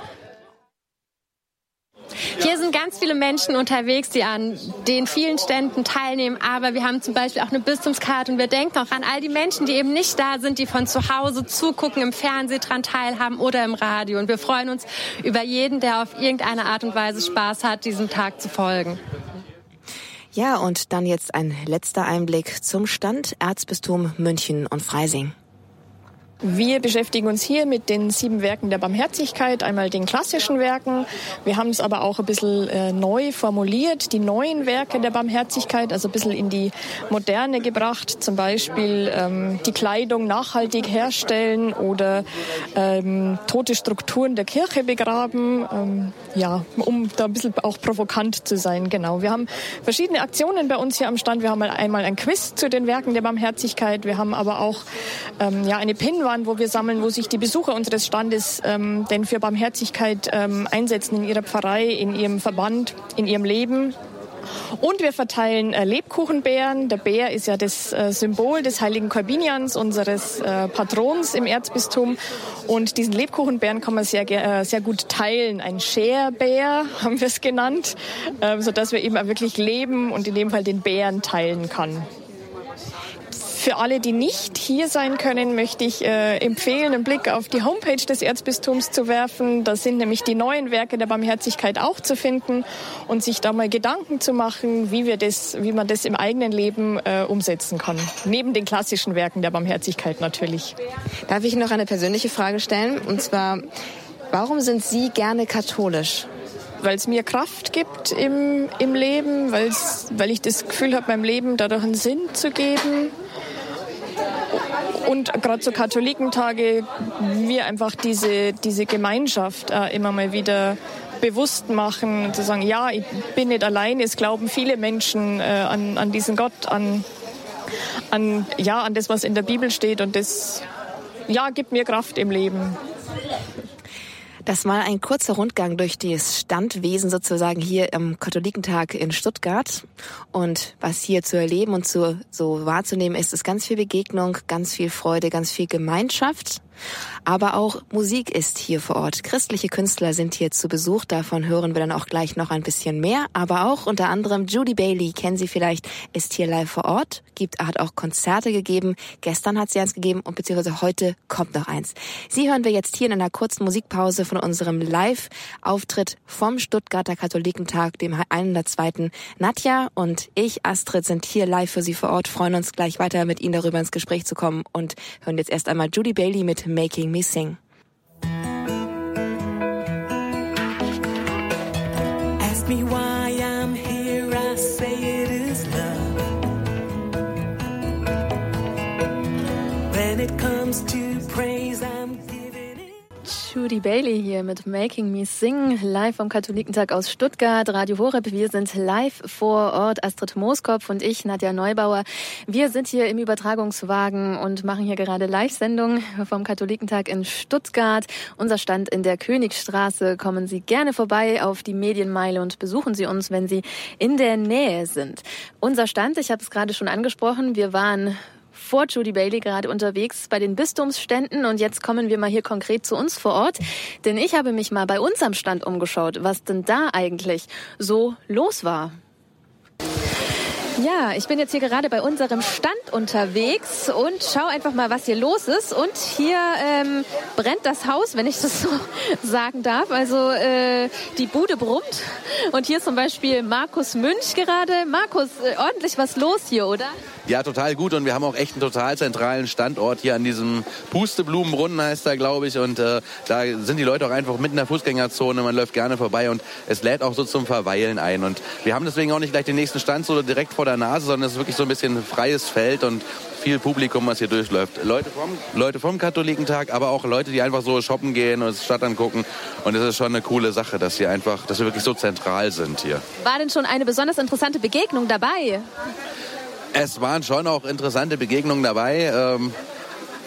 Hier sind ganz viele Menschen unterwegs, die an den vielen Ständen teilnehmen. Aber wir haben zum Beispiel auch eine Bistumskarte und wir denken auch an all die Menschen, die eben nicht da sind, die von zu Hause zugucken, im Fernsehen dran teilhaben oder im Radio. Und wir freuen uns über jeden, der auf irgendeine Art und Weise Spaß hat, diesem Tag zu folgen. Ja, und dann jetzt ein letzter Einblick zum Stand Erzbistum München und Freising. Wir beschäftigen uns hier mit den sieben Werken der Barmherzigkeit, einmal den klassischen Werken. Wir haben es aber auch ein bisschen äh, neu formuliert, die neuen Werke der Barmherzigkeit, also ein bisschen in die Moderne gebracht, zum Beispiel ähm, die Kleidung nachhaltig herstellen oder ähm, tote Strukturen der Kirche begraben, ähm, ja, um da ein bisschen auch provokant zu sein, genau. Wir haben verschiedene Aktionen bei uns hier am Stand. Wir haben einmal ein Quiz zu den Werken der Barmherzigkeit. Wir haben aber auch ähm, ja, eine Pinwand Waren, wo wir sammeln, wo sich die Besucher unseres Standes ähm, denn für Barmherzigkeit ähm, einsetzen in ihrer Pfarrei, in ihrem Verband, in ihrem Leben. Und wir verteilen äh, Lebkuchenbeeren. Der Bär ist ja das äh, Symbol des heiligen Korbinians, unseres äh, Patrons im Erzbistum. Und diesen Lebkuchenbären kann man sehr, äh, sehr gut teilen. Ein Share-Bär [laughs] haben wir es genannt, äh, sodass wir eben wirklich leben und in dem Fall den Bären teilen kann. Für alle, die nicht hier sein können, möchte ich äh, empfehlen, einen Blick auf die Homepage des Erzbistums zu werfen. Da sind nämlich die neuen Werke der Barmherzigkeit auch zu finden und sich da mal Gedanken zu machen, wie wir das, wie man das im eigenen Leben äh, umsetzen kann. Neben den klassischen Werken der Barmherzigkeit natürlich. Darf ich noch eine persönliche Frage stellen? Und zwar, warum sind Sie gerne katholisch? weil es mir Kraft gibt im, im Leben, weil's, weil ich das Gefühl habe, meinem Leben dadurch einen Sinn zu geben und gerade zu Katholikentage wir einfach diese, diese Gemeinschaft äh, immer mal wieder bewusst machen, zu sagen, ja, ich bin nicht allein, es glauben viele Menschen äh, an, an diesen Gott, an, an, ja, an das, was in der Bibel steht und das ja, gibt mir Kraft im Leben. Das war ein kurzer Rundgang durch das Standwesen sozusagen hier am Katholikentag in Stuttgart. Und was hier zu erleben und zu, so wahrzunehmen ist, ist ganz viel Begegnung, ganz viel Freude, ganz viel Gemeinschaft. Aber auch Musik ist hier vor Ort. Christliche Künstler sind hier zu Besuch. Davon hören wir dann auch gleich noch ein bisschen mehr. Aber auch unter anderem Judy Bailey, kennen Sie vielleicht, ist hier live vor Ort. Gibt, hat auch Konzerte gegeben. Gestern hat sie eins gegeben und beziehungsweise heute kommt noch eins. Sie hören wir jetzt hier in einer kurzen Musikpause von unserem Live-Auftritt vom Stuttgarter Katholikentag, dem 102. Nadja und ich, Astrid, sind hier live für Sie vor Ort, freuen uns gleich weiter mit Ihnen darüber ins Gespräch zu kommen und hören jetzt erst einmal Judy Bailey mit Making Me Sing. Ask me why Judy Bailey hier mit Making Me Sing, live vom Katholikentag aus Stuttgart, Radio Horeb. Wir sind live vor Ort, Astrid Mooskopf und ich, Nadja Neubauer. Wir sind hier im Übertragungswagen und machen hier gerade Live-Sendung vom Katholikentag in Stuttgart. Unser Stand in der Königstraße. Kommen Sie gerne vorbei auf die Medienmeile und besuchen Sie uns, wenn Sie in der Nähe sind. Unser Stand, ich habe es gerade schon angesprochen, wir waren vor Judy Bailey gerade unterwegs bei den Bistumsständen und jetzt kommen wir mal hier konkret zu uns vor Ort, denn ich habe mich mal bei uns am Stand umgeschaut, was denn da eigentlich so los war. Ja, ich bin jetzt hier gerade bei unserem Stand unterwegs und schau einfach mal, was hier los ist. Und hier ähm, brennt das Haus, wenn ich das [laughs] so sagen darf. Also äh, die Bude brummt. Und hier zum Beispiel Markus Münch gerade. Markus, äh, ordentlich was los hier, oder? Ja, total gut und wir haben auch echt einen total zentralen Standort hier an diesem Pusteblumenbrunnen heißt er, glaube ich. Und äh, da sind die Leute auch einfach mitten in der Fußgängerzone, man läuft gerne vorbei und es lädt auch so zum Verweilen ein. Und wir haben deswegen auch nicht gleich den nächsten Stand so direkt vor der Nase, sondern es ist wirklich so ein bisschen freies Feld und viel Publikum, was hier durchläuft. Leute vom, Leute vom Katholikentag, aber auch Leute, die einfach so shoppen gehen und das Stadt angucken. Und es ist schon eine coole Sache, dass hier einfach, dass wir wirklich so zentral sind hier. War denn schon eine besonders interessante Begegnung dabei? Es waren schon auch interessante Begegnungen dabei, ähm,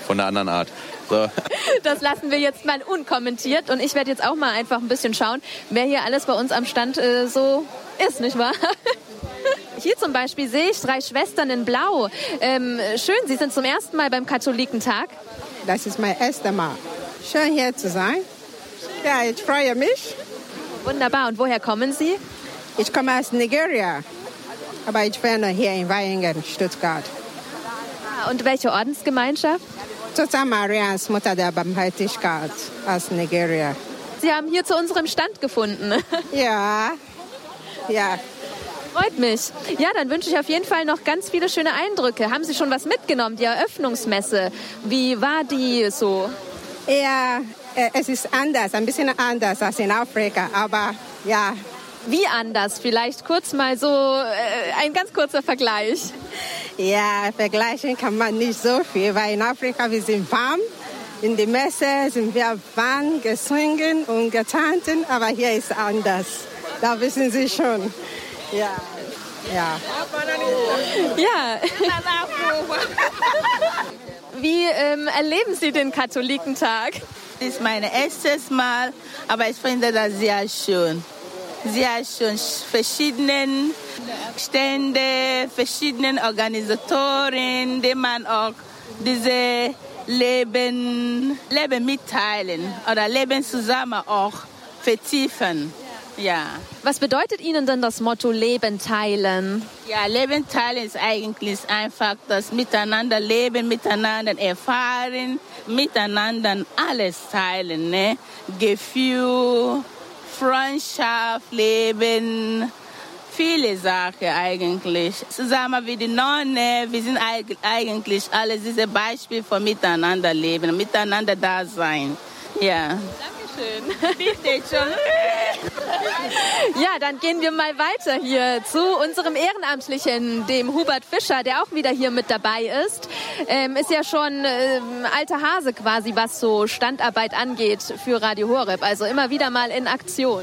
von einer anderen Art. So. [laughs] Das lassen wir jetzt mal unkommentiert und ich werde jetzt auch mal einfach ein bisschen schauen, wer hier alles bei uns am Stand äh, so ist, nicht wahr? [laughs] Hier zum Beispiel sehe ich drei Schwestern in Blau. Ähm, schön, Sie sind zum ersten Mal beim Katholikentag. Das ist mein erstes Mal. Schön hier zu sein. Ja, ich freue mich. Wunderbar. Und woher kommen Sie? Ich komme aus Nigeria, aber ich wohne hier in Weingen, Stuttgart. Ah, und welche Ordensgemeinschaft? Total Marians Mutter der Barmherzigkeit aus Nigeria. Sie haben hier zu unserem Stand gefunden. [laughs] Ja, ja. Freut mich. Ja, dann wünsche ich auf jeden Fall noch ganz viele schöne Eindrücke. Haben Sie schon was mitgenommen, die Eröffnungsmesse? Wie war die so? Ja, äh, es ist anders, ein bisschen anders als in Afrika, aber ja. Wie anders? Vielleicht kurz mal so äh, ein ganz kurzer Vergleich. Ja, vergleichen kann man nicht so viel, weil in Afrika wir sind warm. In der Messe sind wir warm gesungen und getanzt, aber hier ist anders. Da wissen Sie schon. Ja. Ja. Ja. [laughs] Wie ähm, erleben Sie den Katholikentag? Das ist mein erstes Mal, aber ich finde das sehr schön. Sehr schön. Verschiedene Stände, verschiedene Organisatoren, die man auch diese Leben, Leben mitteilen oder Leben zusammen auch vertiefen. Ja. Was bedeutet Ihnen denn das Motto Leben teilen? Ja, Leben teilen ist eigentlich einfach das Miteinander leben, miteinander erfahren, miteinander alles teilen. Ne? Gefühl, Freundschaft, Leben, viele Sachen eigentlich. Zusammen wie die Nonne, wir sind eigentlich alle diese Beispiele von miteinander leben, miteinander da sein. Ja. Dankeschön. Bitte [laughs] schon. [laughs] Ja, dann gehen wir mal weiter hier zu unserem Ehrenamtlichen, dem Hubert Fischer, der auch wieder hier mit dabei ist. Ähm, ist ja schon ähm, alter Hase quasi, was so Standarbeit angeht für Radio Horeb. Also immer wieder mal in Aktion.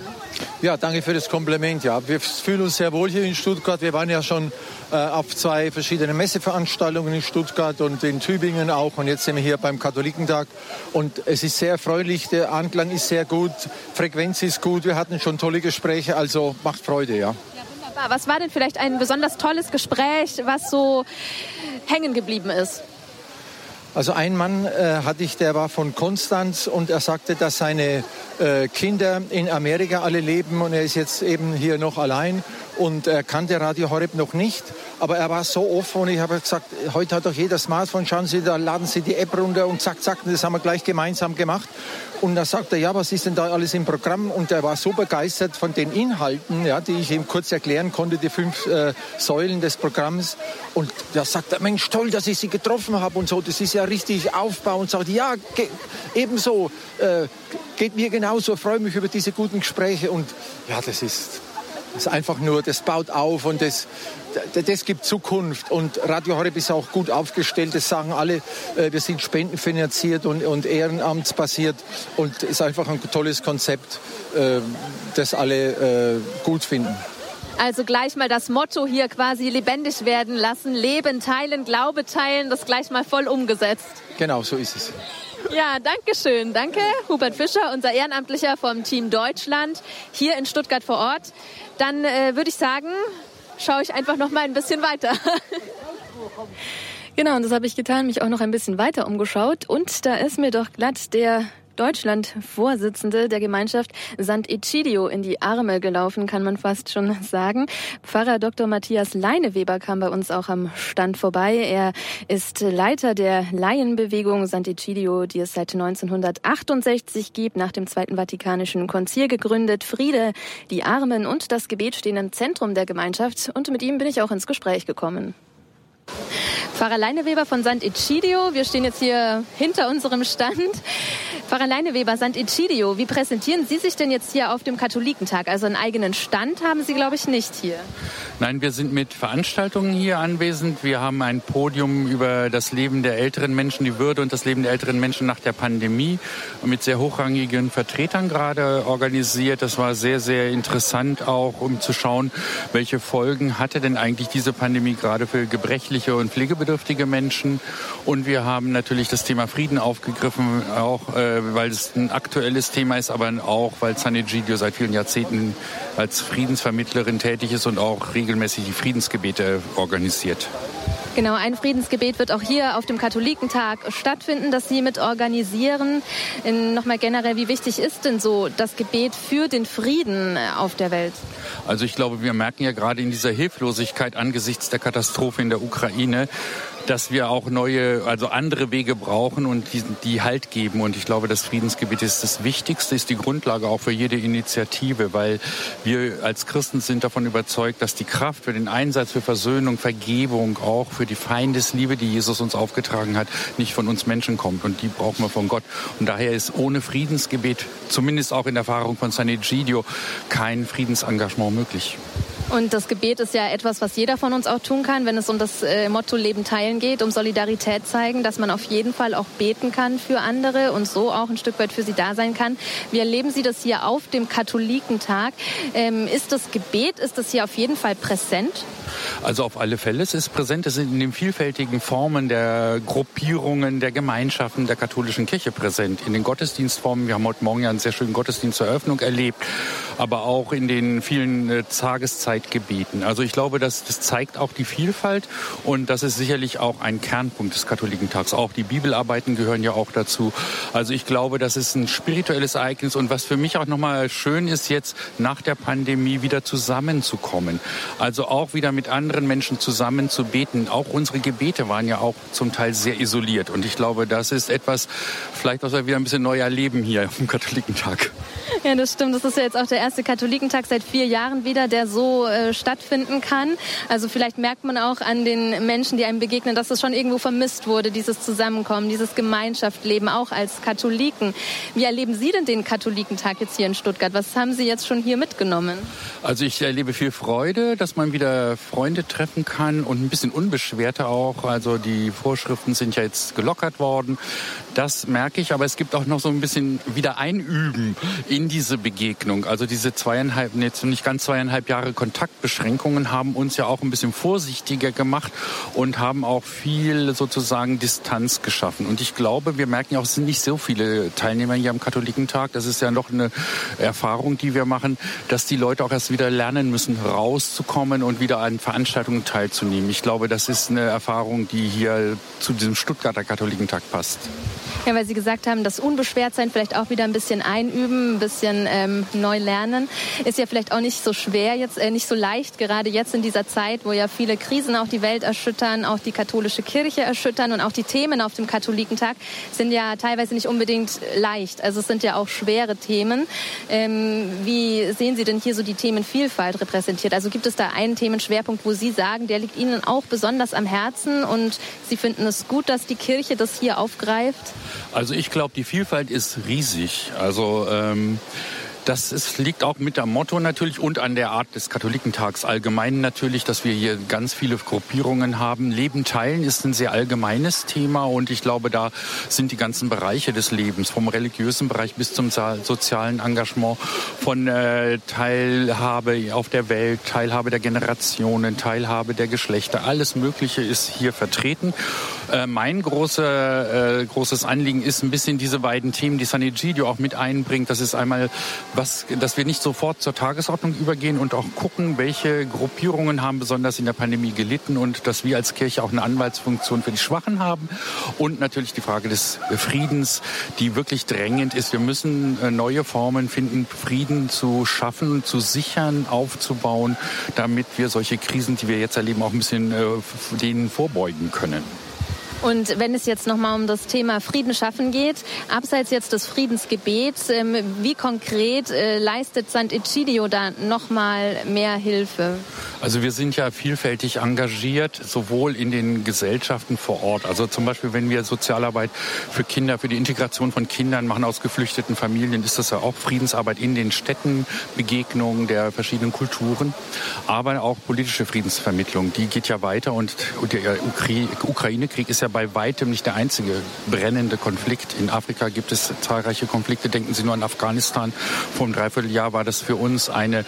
Ja, danke für das Kompliment. Ja, wir fühlen uns sehr wohl hier in Stuttgart. Wir waren ja schon auf zwei verschiedenen Messeveranstaltungen in Stuttgart und in Tübingen auch. Und jetzt sind wir hier beim Katholikentag. Und es ist sehr freundlich. Der Anklang ist sehr gut. Frequenz ist gut. Wir hatten schon tolle Gespräche. Also macht Freude, ja. ja was war denn vielleicht ein besonders tolles Gespräch, was so hängen geblieben ist? Also ein Mann äh, hatte ich, der war von Konstanz und er sagte, dass seine äh, Kinder in Amerika alle leben und er ist jetzt eben hier noch allein und er kannte Radio Horeb noch nicht, aber er war so offen und ich habe gesagt, heute hat doch jeder Smartphone, schauen Sie, da laden Sie die App runter und zack, zack, das haben wir gleich gemeinsam gemacht. Und da sagte er, ja, was ist denn da alles im Programm? Und er war so begeistert von den Inhalten, ja, die ich ihm kurz erklären konnte, die fünf äh, Säulen des Programms. Und da sagt er, Mensch, toll, dass ich Sie getroffen habe und so, das ist ja richtig Aufbau. Und sagt, ja, ebenso, äh, geht mir genauso, freue mich über diese guten Gespräche. Und ja, das ist das ist einfach nur, das baut auf und das, das gibt Zukunft. Und Radio Horeb ist auch gut aufgestellt. Das sagen alle, äh, wir sind spendenfinanziert und, und ehrenamtsbasiert. Und ist einfach ein tolles Konzept, äh, das alle äh, gut finden. Also gleich mal das Motto hier quasi lebendig werden lassen, Leben teilen, Glaube teilen, das gleich mal voll umgesetzt. Genau, so ist es. Ja, danke schön. Danke, Hubert Fischer, unser Ehrenamtlicher vom Team Deutschland, hier in Stuttgart vor Ort. Dann äh, würde ich sagen, schaue ich einfach noch mal ein bisschen weiter. Genau, und das habe ich getan, mich auch noch ein bisschen weiter umgeschaut. Und da ist mir doch glatt der Deutschland-Vorsitzende der Gemeinschaft Sant'Egidio in die Arme gelaufen, kann man fast schon sagen. Pfarrer Dr. Matthias Leineweber kam bei uns auch am Stand vorbei. Er ist Leiter der Laienbewegung Sant'Egidio, die es seit 1968 gibt, nach dem Zweiten Vatikanischen Konzil gegründet. Friede, die Armen und das Gebet stehen im Zentrum der Gemeinschaft und mit ihm bin ich auch ins Gespräch gekommen. Pfarrer Leineweber von Sant'Egidio. Wir stehen jetzt hier hinter unserem Stand. Pfarrer Leineweber, Sant'Egidio, wie präsentieren Sie sich denn jetzt hier auf dem Katholikentag? Also einen eigenen Stand haben Sie, glaube ich, nicht hier. Nein, wir sind mit Veranstaltungen hier anwesend. Wir haben ein Podium über das Leben der älteren Menschen, die Würde und das Leben der älteren Menschen nach der Pandemie mit sehr hochrangigen Vertretern gerade organisiert. Das war sehr, sehr interessant auch, um zu schauen, welche Folgen hatte denn eigentlich diese Pandemie gerade für gebrechliche und pflegebedürftige Menschen. Und wir haben natürlich das Thema Frieden aufgegriffen, auch äh, weil es ein aktuelles Thema ist, aber auch weil San Egidio seit vielen Jahrzehnten als Friedensvermittlerin tätig ist und auch regelmäßig die Friedensgebete organisiert. Genau, ein Friedensgebet wird auch hier auf dem Katholikentag stattfinden, das Sie mit organisieren. Nochmal generell, wie wichtig ist denn so das Gebet für den Frieden auf der Welt? Also ich glaube, wir merken ja gerade in dieser Hilflosigkeit angesichts der Katastrophe in der Ukraine, dass wir auch neue, also andere Wege brauchen und die, die Halt geben. Und ich glaube, das Friedensgebet ist das Wichtigste, ist die Grundlage auch für jede Initiative, weil wir als Christen sind davon überzeugt, dass die Kraft für den Einsatz für Versöhnung, Vergebung, auch für die Feindesliebe, die Jesus uns aufgetragen hat, nicht von uns Menschen kommt. Und die brauchen wir von Gott. Und daher ist ohne Friedensgebet, zumindest auch in der Erfahrung von San Egidio, kein Friedensengagement möglich. Und das Gebet ist ja etwas, was jeder von uns auch tun kann, wenn es um das äh, Motto Leben teilen geht, um Solidarität zeigen, dass man auf jeden Fall auch beten kann für andere und so auch ein Stück weit für sie da sein kann. Wie erleben Sie das hier auf dem Katholikentag? Ähm, ist das Gebet, ist das hier auf jeden Fall präsent? Also auf alle Fälle, es ist präsent, es sind in den vielfältigen Formen der Gruppierungen, der Gemeinschaften der katholischen Kirche präsent. In den Gottesdienstformen, wir haben heute Morgen ja einen sehr schönen Gottesdienst zur Eröffnung erlebt, aber auch in den vielen äh, Tageszeitgebeten. Also ich glaube, das, das zeigt auch die Vielfalt und das ist sicherlich auch ein Kernpunkt des Katholikentags. Auch die Bibelarbeiten gehören ja auch dazu. Also ich glaube, das ist ein spirituelles Ereignis und was für mich auch nochmal schön ist, jetzt nach der Pandemie wieder zusammenzukommen. Also auch wieder mit anderen Menschen zusammen zu beten. Auch unsere Gebete waren ja auch zum Teil sehr isoliert und ich glaube, das ist etwas, vielleicht, was wir wieder ein bisschen neu erleben hier dem Katholikentag. Ja, das stimmt. Das ist ja jetzt auch der erste Katholikentag seit vier Jahren wieder, der so äh, stattfinden kann. Also vielleicht merkt man auch an den Menschen, die einem begegnen, dass es schon irgendwo vermisst wurde, dieses Zusammenkommen, dieses Gemeinschaftsleben, auch als Katholiken. Wie erleben Sie denn den Katholikentag jetzt hier in Stuttgart? Was haben Sie jetzt schon hier mitgenommen? Also ich erlebe viel Freude, dass man wieder Freunde treffen kann und ein bisschen unbeschwerter auch. Also die Vorschriften sind ja jetzt gelockert worden. Das merke ich, aber es gibt auch noch so ein bisschen wieder Einüben in diese Begegnung. Also diese zweieinhalb, jetzt nicht ganz zweieinhalb Jahre Kontaktbeschränkungen haben uns ja auch ein bisschen vorsichtiger gemacht und haben auch viel sozusagen Distanz geschaffen. Und ich glaube, wir merken ja auch, es sind nicht so viele Teilnehmer hier am Katholikentag. Das ist ja noch eine Erfahrung, die wir machen, dass die Leute auch erst wieder lernen müssen, rauszukommen und wieder an Veranstaltungen teilzunehmen. Ich glaube, das ist eine Erfahrung, die hier zu diesem Stuttgarter Katholikentag passt. Ja, weil Sie gesagt haben, das Unbeschwertsein vielleicht auch wieder ein bisschen einüben, ein bisschen ähm, neu lernen, ist ja vielleicht auch nicht so schwer jetzt, äh, nicht so leicht, gerade jetzt in dieser Zeit, wo ja viele Krisen auch die Welt erschüttern, auch die katholische Kirche erschüttern und auch die Themen auf dem Katholikentag sind ja teilweise nicht unbedingt leicht. Also es sind ja auch schwere Themen. Ähm, wie sehen Sie denn hier so die Themenvielfalt repräsentiert? Also gibt es da einen Themenschwerpunkt, wo Sie sagen, der liegt Ihnen auch besonders am Herzen und Sie finden es gut, dass die Kirche das hier aufgreift? Also ich glaube, die Vielfalt ist riesig. Also ähm, das ist, liegt auch mit am Motto natürlich und an der Art des Katholikentags allgemein natürlich, dass wir hier ganz viele Gruppierungen haben. Leben teilen ist ein sehr allgemeines Thema und ich glaube, da sind die ganzen Bereiche des Lebens, vom religiösen Bereich bis zum sozialen Engagement, von äh, Teilhabe auf der Welt, Teilhabe der Generationen, Teilhabe der Geschlechter. Alles Mögliche ist hier vertreten. Äh, mein große, äh, großes Anliegen ist ein bisschen diese beiden Themen, die San Egidio auch mit einbringt. Das ist einmal was, dass wir nicht sofort zur Tagesordnung übergehen und auch gucken, welche Gruppierungen haben besonders in der Pandemie gelitten und dass wir als Kirche auch eine Anwaltsfunktion für die Schwachen haben und natürlich die Frage des Friedens, die wirklich drängend ist. Wir müssen äh, neue Formen finden, Frieden zu schaffen, zu sichern, aufzubauen, damit wir solche Krisen, die wir jetzt erleben, auch ein bisschen äh, denen vorbeugen können. Und wenn es jetzt nochmal um das Thema Frieden schaffen geht, abseits jetzt des Friedensgebets, ähm, wie konkret äh, leistet Sant'Egidio da nochmal mehr Hilfe? Also wir sind ja vielfältig engagiert, sowohl in den Gesellschaften vor Ort. Also zum Beispiel, wenn wir Sozialarbeit für Kinder, für die Integration von Kindern machen aus geflüchteten Familien, ist das ja auch Friedensarbeit in den Städten, Begegnungen der verschiedenen Kulturen, aber auch politische Friedensvermittlung. Die geht ja weiter und der Ukraine-Krieg ist ja bei weitem nicht der einzige brennende Konflikt. In Afrika gibt es zahlreiche Konflikte. Denken Sie nur an Afghanistan. Vor einem Dreivierteljahr war das für uns eine,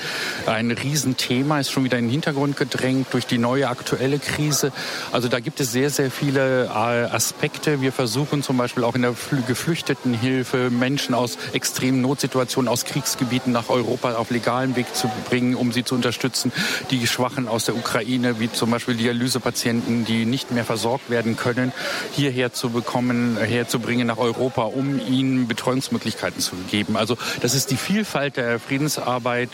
ein Riesenthema, ist schon wieder in den Hintergrund gedrängt durch die neue aktuelle Krise. Also da gibt es sehr, sehr viele äh, Aspekte. Wir versuchen zum Beispiel auch in der Geflüchtetenhilfe Menschen aus extremen Notsituationen, aus Kriegsgebieten nach Europa auf legalem Weg zu bringen, um sie zu unterstützen. Die Schwachen aus der Ukraine, wie zum Beispiel Dialysepatienten, die nicht mehr versorgt werden können, hierher zu bekommen, herzubringen nach Europa, um ihnen Betreuungsmöglichkeiten zu geben. Also das ist die Vielfalt der Friedensarbeit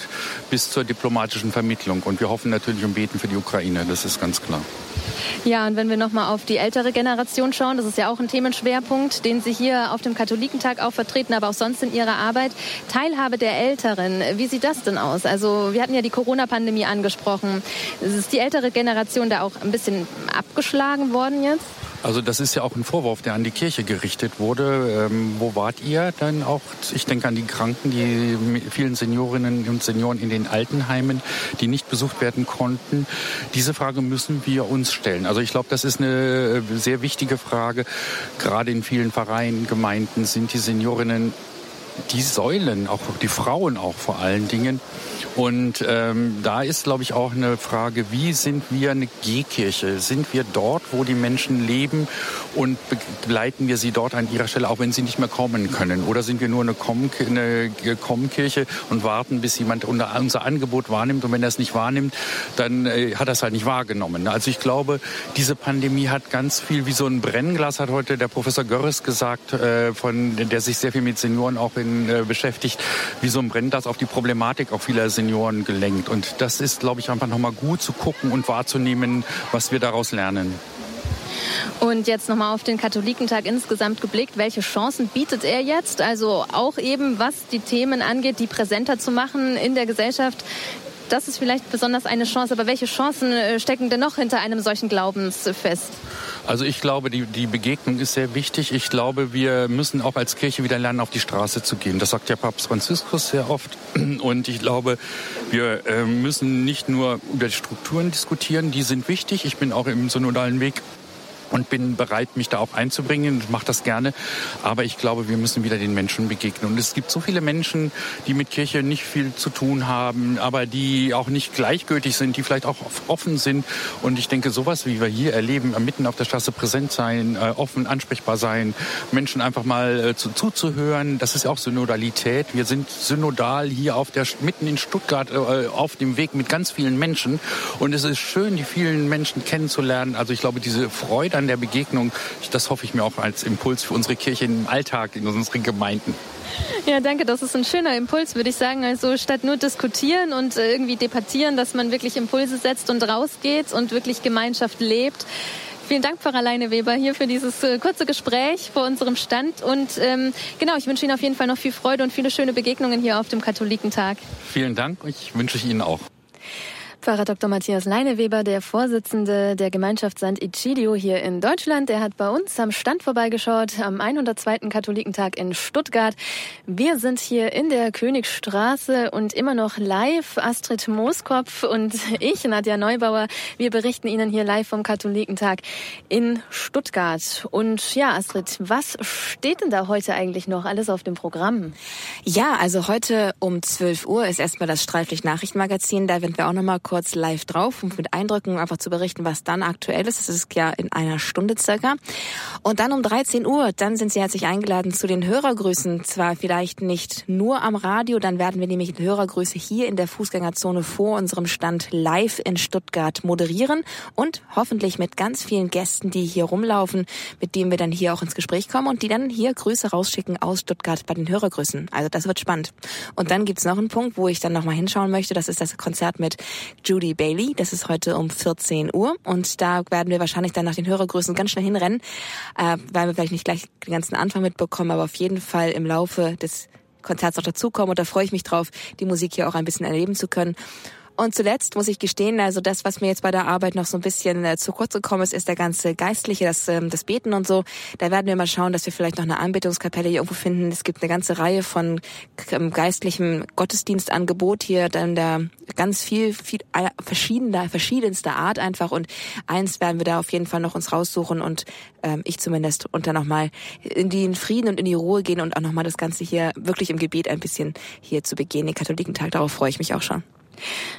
bis zur diplomatischen Vermittlung. Und wir hoffen natürlich und beten für die Ukraine, das ist ganz klar. Ja, und wenn wir noch mal auf die ältere Generation schauen, das ist ja auch ein Themenschwerpunkt, den Sie hier auf dem Katholikentag auch vertreten, aber auch sonst in Ihrer Arbeit. Teilhabe der Älteren, wie sieht das denn aus? Also wir hatten ja die Corona-Pandemie angesprochen. Ist die ältere Generation da auch ein bisschen abgeschlagen worden jetzt? Also das ist ja auch ein Vorwurf, der an die Kirche gerichtet wurde. Ähm, wo wart ihr dann auch? Ich denke an die Kranken, die vielen Seniorinnen und Senioren in den Altenheimen, die nicht besucht werden konnten. Diese Frage müssen wir uns stellen. Also ich glaube, das ist eine sehr wichtige Frage. Gerade in vielen Vereinen, Gemeinden sind die Seniorinnen die Säulen, auch die Frauen auch vor allen Dingen. Und ähm, da ist, glaube ich, auch eine Frage, wie sind wir eine G-Kirche? Sind wir dort, wo die Menschen leben und begleiten wir sie dort an ihrer Stelle, auch wenn sie nicht mehr kommen können? Oder sind wir nur eine Komm-Kirche und warten, bis jemand unser Angebot wahrnimmt? Und wenn er es nicht wahrnimmt, dann äh, hat er es halt nicht wahrgenommen. Also ich glaube, diese Pandemie hat ganz viel wie so ein Brennglas, hat heute der Professor Görres gesagt, äh, von, der sich sehr viel mit Senioren auch in, äh, beschäftigt, wie so ein Brennglas auf die Problematik auch vieler Senioren gelenkt. Und das ist, glaube ich, einfach nochmal gut zu gucken und wahrzunehmen, was wir daraus lernen. Und jetzt nochmal auf den Katholikentag insgesamt geblickt. Welche Chancen bietet er jetzt? Also auch eben, was die Themen angeht, die präsenter zu machen in der Gesellschaft das ist vielleicht besonders eine Chance. Aber welche Chancen äh, stecken denn noch hinter einem solchen Glaubensfest? Also ich glaube, die, die Begegnung ist sehr wichtig. Ich glaube, wir müssen auch als Kirche wieder lernen, auf die Straße zu gehen. Das sagt ja Papst Franziskus sehr oft. [clears throat] Und ich glaube, wir äh, müssen nicht nur über die Strukturen diskutieren, die sind wichtig. Ich bin auch im synodalen Weg und bin bereit, mich da auch einzubringen und mache das gerne. Aber ich glaube, wir müssen wieder den Menschen begegnen. Und es gibt so viele Menschen, die mit Kirche nicht viel zu tun haben, aber die auch nicht gleichgültig sind, die vielleicht auch offen sind. Und ich denke, sowas, wie wir hier erleben, mitten auf der Straße präsent sein, äh, offen, ansprechbar sein, Menschen einfach mal äh, zu, zuzuhören, das ist ja auch Synodalität. Wir sind synodal hier auf der, mitten in Stuttgart äh, auf dem Weg mit ganz vielen Menschen. Und es ist schön, die vielen Menschen kennenzulernen. Also ich glaube, diese Freude an der Begegnung. Das hoffe ich mir auch als Impuls für unsere Kirche im Alltag, in unseren Gemeinden. Ja, danke. Das ist ein schöner Impuls, würde ich sagen. Also statt nur diskutieren und äh, irgendwie debattieren, dass man wirklich Impulse setzt und rausgeht und wirklich Gemeinschaft lebt. Vielen Dank, Pfarrer Leine Weber, hier für dieses äh, kurze Gespräch vor unserem Stand. Und ähm, genau, ich wünsche Ihnen auf jeden Fall noch viel Freude und viele schöne Begegnungen hier auf dem Katholikentag. Vielen Dank. Ich wünsche ich Ihnen auch. Pfarrer Dr. Matthias Leineweber, der Vorsitzende der Gemeinschaft St. Egidio hier in Deutschland, der hat bei uns am Stand vorbeigeschaut am 102. Katholikentag in Stuttgart. Wir sind hier in der Königstraße und immer noch live. Astrid Mooskopf und ich, Nadja Neubauer, wir berichten Ihnen hier live vom Katholikentag in Stuttgart. Und ja, Astrid, was steht denn da heute eigentlich noch alles auf dem Programm? Ja, also heute um 12 Uhr ist erstmal das Streiflich Nachrichtenmagazin. Da werden wir auch nochmal kurz live drauf, um mit Eindrücken einfach zu berichten, was dann aktuell ist. Das ist ja in einer Stunde circa. Und dann um 13 Uhr, dann sind Sie herzlich eingeladen zu den Hörergrüßen. Zwar vielleicht nicht nur am Radio, dann werden wir nämlich Hörergrüße hier in der Fußgängerzone vor unserem Stand live in Stuttgart moderieren und hoffentlich mit ganz vielen Gästen, die hier rumlaufen, mit denen wir dann hier auch ins Gespräch kommen und die dann hier Grüße rausschicken aus Stuttgart bei den Hörergrüßen. Also das wird spannend. Und dann gibt's noch einen Punkt, wo ich dann nochmal hinschauen möchte. Das ist das Konzert mit Judy Bailey. Das ist heute um 14 Uhr. Und da werden wir wahrscheinlich dann nach den Hörergrößen ganz schnell hinrennen, äh, weil wir vielleicht nicht gleich den ganzen Anfang mitbekommen, aber auf jeden Fall im Laufe des Konzerts auch dazukommen. Und da freue ich mich drauf, die Musik hier auch ein bisschen erleben zu können. Und zuletzt muss ich gestehen, also das, was mir jetzt bei der Arbeit noch so ein bisschen äh, zu kurz gekommen ist, ist der ganze Geistliche, das, ähm, das Beten und so. Da werden wir mal schauen, dass wir vielleicht noch eine Anbetungskapelle hier irgendwo finden. Es gibt eine ganze Reihe von ähm, geistlichem Gottesdienstangebot hier, dann da ganz viel, viel verschiedener, verschiedenster Art einfach. Und eins werden wir da auf jeden Fall noch uns raussuchen und ähm, ich zumindest und dann nochmal in den Frieden und in die Ruhe gehen und auch nochmal das Ganze hier wirklich im Gebet ein bisschen hier zu begehen, den Katholikentag. Darauf freue ich mich auch schon.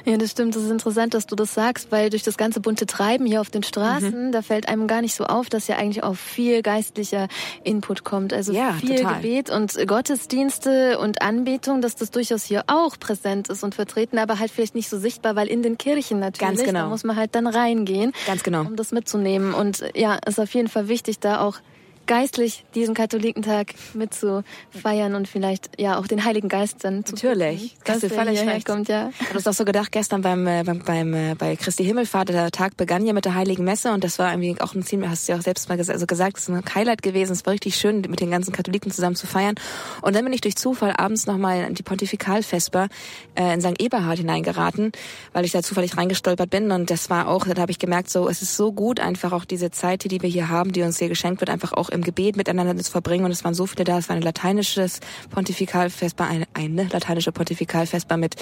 Ja, das stimmt. Das ist interessant, dass du das sagst, weil durch das ganze bunte Treiben hier auf den Straßen, mhm. da fällt einem gar nicht so auf, dass ja eigentlich auch viel geistlicher Input kommt. Also ja, viel total. Gebet und Gottesdienste und Anbetung, dass das durchaus hier auch präsent ist und vertreten, aber halt vielleicht nicht so sichtbar, weil in den Kirchen natürlich, Ganz genau. da muss man halt dann reingehen, Ganz genau. um das mitzunehmen. Und ja, ist auf jeden Fall wichtig, da auch geistlich diesen Katholikentag mitzufeiern und vielleicht ja auch den Heiligen Geist dann zu Natürlich, dass völlig recht. kommt, ja. Ich habe das auch so gedacht gestern beim, äh, beim, beim äh, bei Christi Himmelfahrt, der Tag begann ja mit der Heiligen Messe und das war irgendwie auch ein Ziel, hast du ja auch selbst mal gesagt, also gesagt, es ist ein Highlight gewesen, es war richtig schön, mit den ganzen Katholiken zusammen zu feiern. Und dann bin ich durch Zufall abends nochmal in die Pontifikalvesper äh, in St. Eberhard hineingeraten, weil ich da zufällig reingestolpert bin und das war auch, da habe ich gemerkt, so es ist so gut, einfach auch diese Zeit, die wir hier haben, die uns hier geschenkt wird, einfach auch im Gebet miteinander zu verbringen. Und es waren so viele da. Es war ein lateinisches Pontifikalfestbar, eine, eine lateinische Pontifikalfestbar mit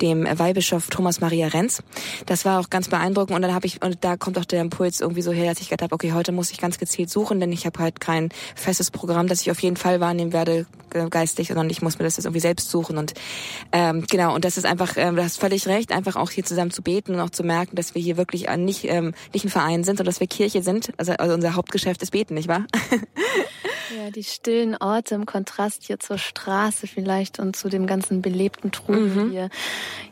dem Weihbischof Thomas Maria Renz. Das war auch ganz beeindruckend. Und dann habe ich, und da kommt auch der Impuls irgendwie so her, dass ich gedacht habe, okay, heute muss ich ganz gezielt suchen, denn ich habe halt kein festes Programm, das ich auf jeden Fall wahrnehmen werde, geistig, sondern ich muss mir das jetzt irgendwie selbst suchen. Und ähm, genau, und das ist einfach, ähm, du hast völlig recht, einfach auch hier zusammen zu beten und auch zu merken, dass wir hier wirklich nicht, ähm, nicht ein Verein sind, sondern dass wir Kirche sind. Also, also unser Hauptgeschäft ist Beten, nicht wahr? [laughs] Ja, die stillen Orte im Kontrast hier zur Straße vielleicht und zu dem ganzen belebten Trubel mhm. hier.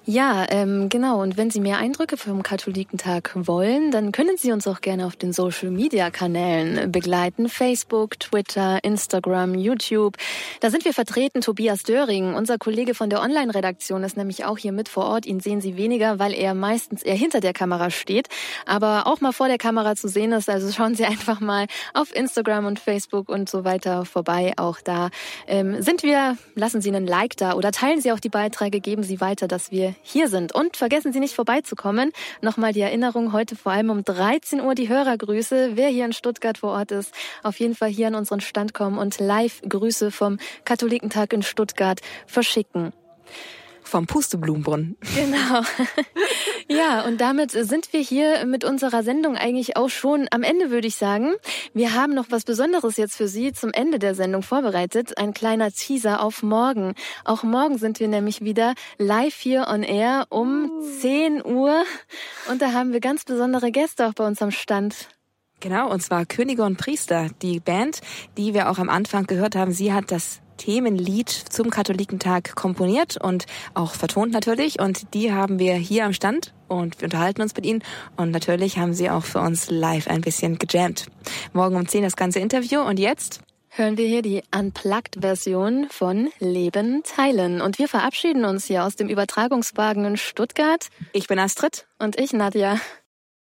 Ja, ähm, genau. Und wenn Sie mehr Eindrücke vom Katholikentag wollen, dann können Sie uns auch gerne auf den Social Media Kanälen begleiten. Facebook, Twitter, Instagram, YouTube. Da sind wir vertreten. Tobias Döring, unser Kollege von der Online-Redaktion, ist nämlich auch hier mit vor Ort. Ihn sehen Sie weniger, weil er meistens eher hinter der Kamera steht, aber auch mal vor der Kamera zu sehen ist. Also schauen Sie [laughs] einfach mal auf Instagram und Facebook und so weiter vorbei. Auch da ähm, sind wir. Lassen Sie einen Like da oder teilen Sie auch die Beiträge, geben Sie weiter, dass wir hier sind. Und vergessen Sie nicht vorbeizukommen. Nochmal die Erinnerung heute vor allem um 13 Uhr die Hörergrüße. Wer hier in Stuttgart vor Ort ist, auf jeden Fall hier an unseren Stand kommen und live Grüße vom Katholikentag in Stuttgart verschicken vom Pusteblumenbrunnen. Genau. [laughs] ja, und damit sind wir hier mit unserer Sendung eigentlich auch schon am Ende, würde ich sagen. Wir haben noch was Besonderes jetzt für Sie zum Ende der Sendung vorbereitet. Ein kleiner Teaser auf morgen. Auch morgen sind wir nämlich wieder live hier on air um 10 Uhr. Und da haben wir ganz besondere Gäste auch bei uns am Stand. Genau, und zwar Könige und Priester, die Band, die wir auch am Anfang gehört haben. Sie hat das Themenlied zum Katholikentag komponiert und auch vertont natürlich. Und die haben wir hier am Stand und wir unterhalten uns mit ihnen. Und natürlich haben sie auch für uns live ein bisschen gejammt. Morgen um 10 das ganze Interview und jetzt hören wir hier die Unplugged-Version von Leben teilen. Und wir verabschieden uns hier aus dem Übertragungswagen in Stuttgart. Ich bin Astrid. Und ich, Nadja.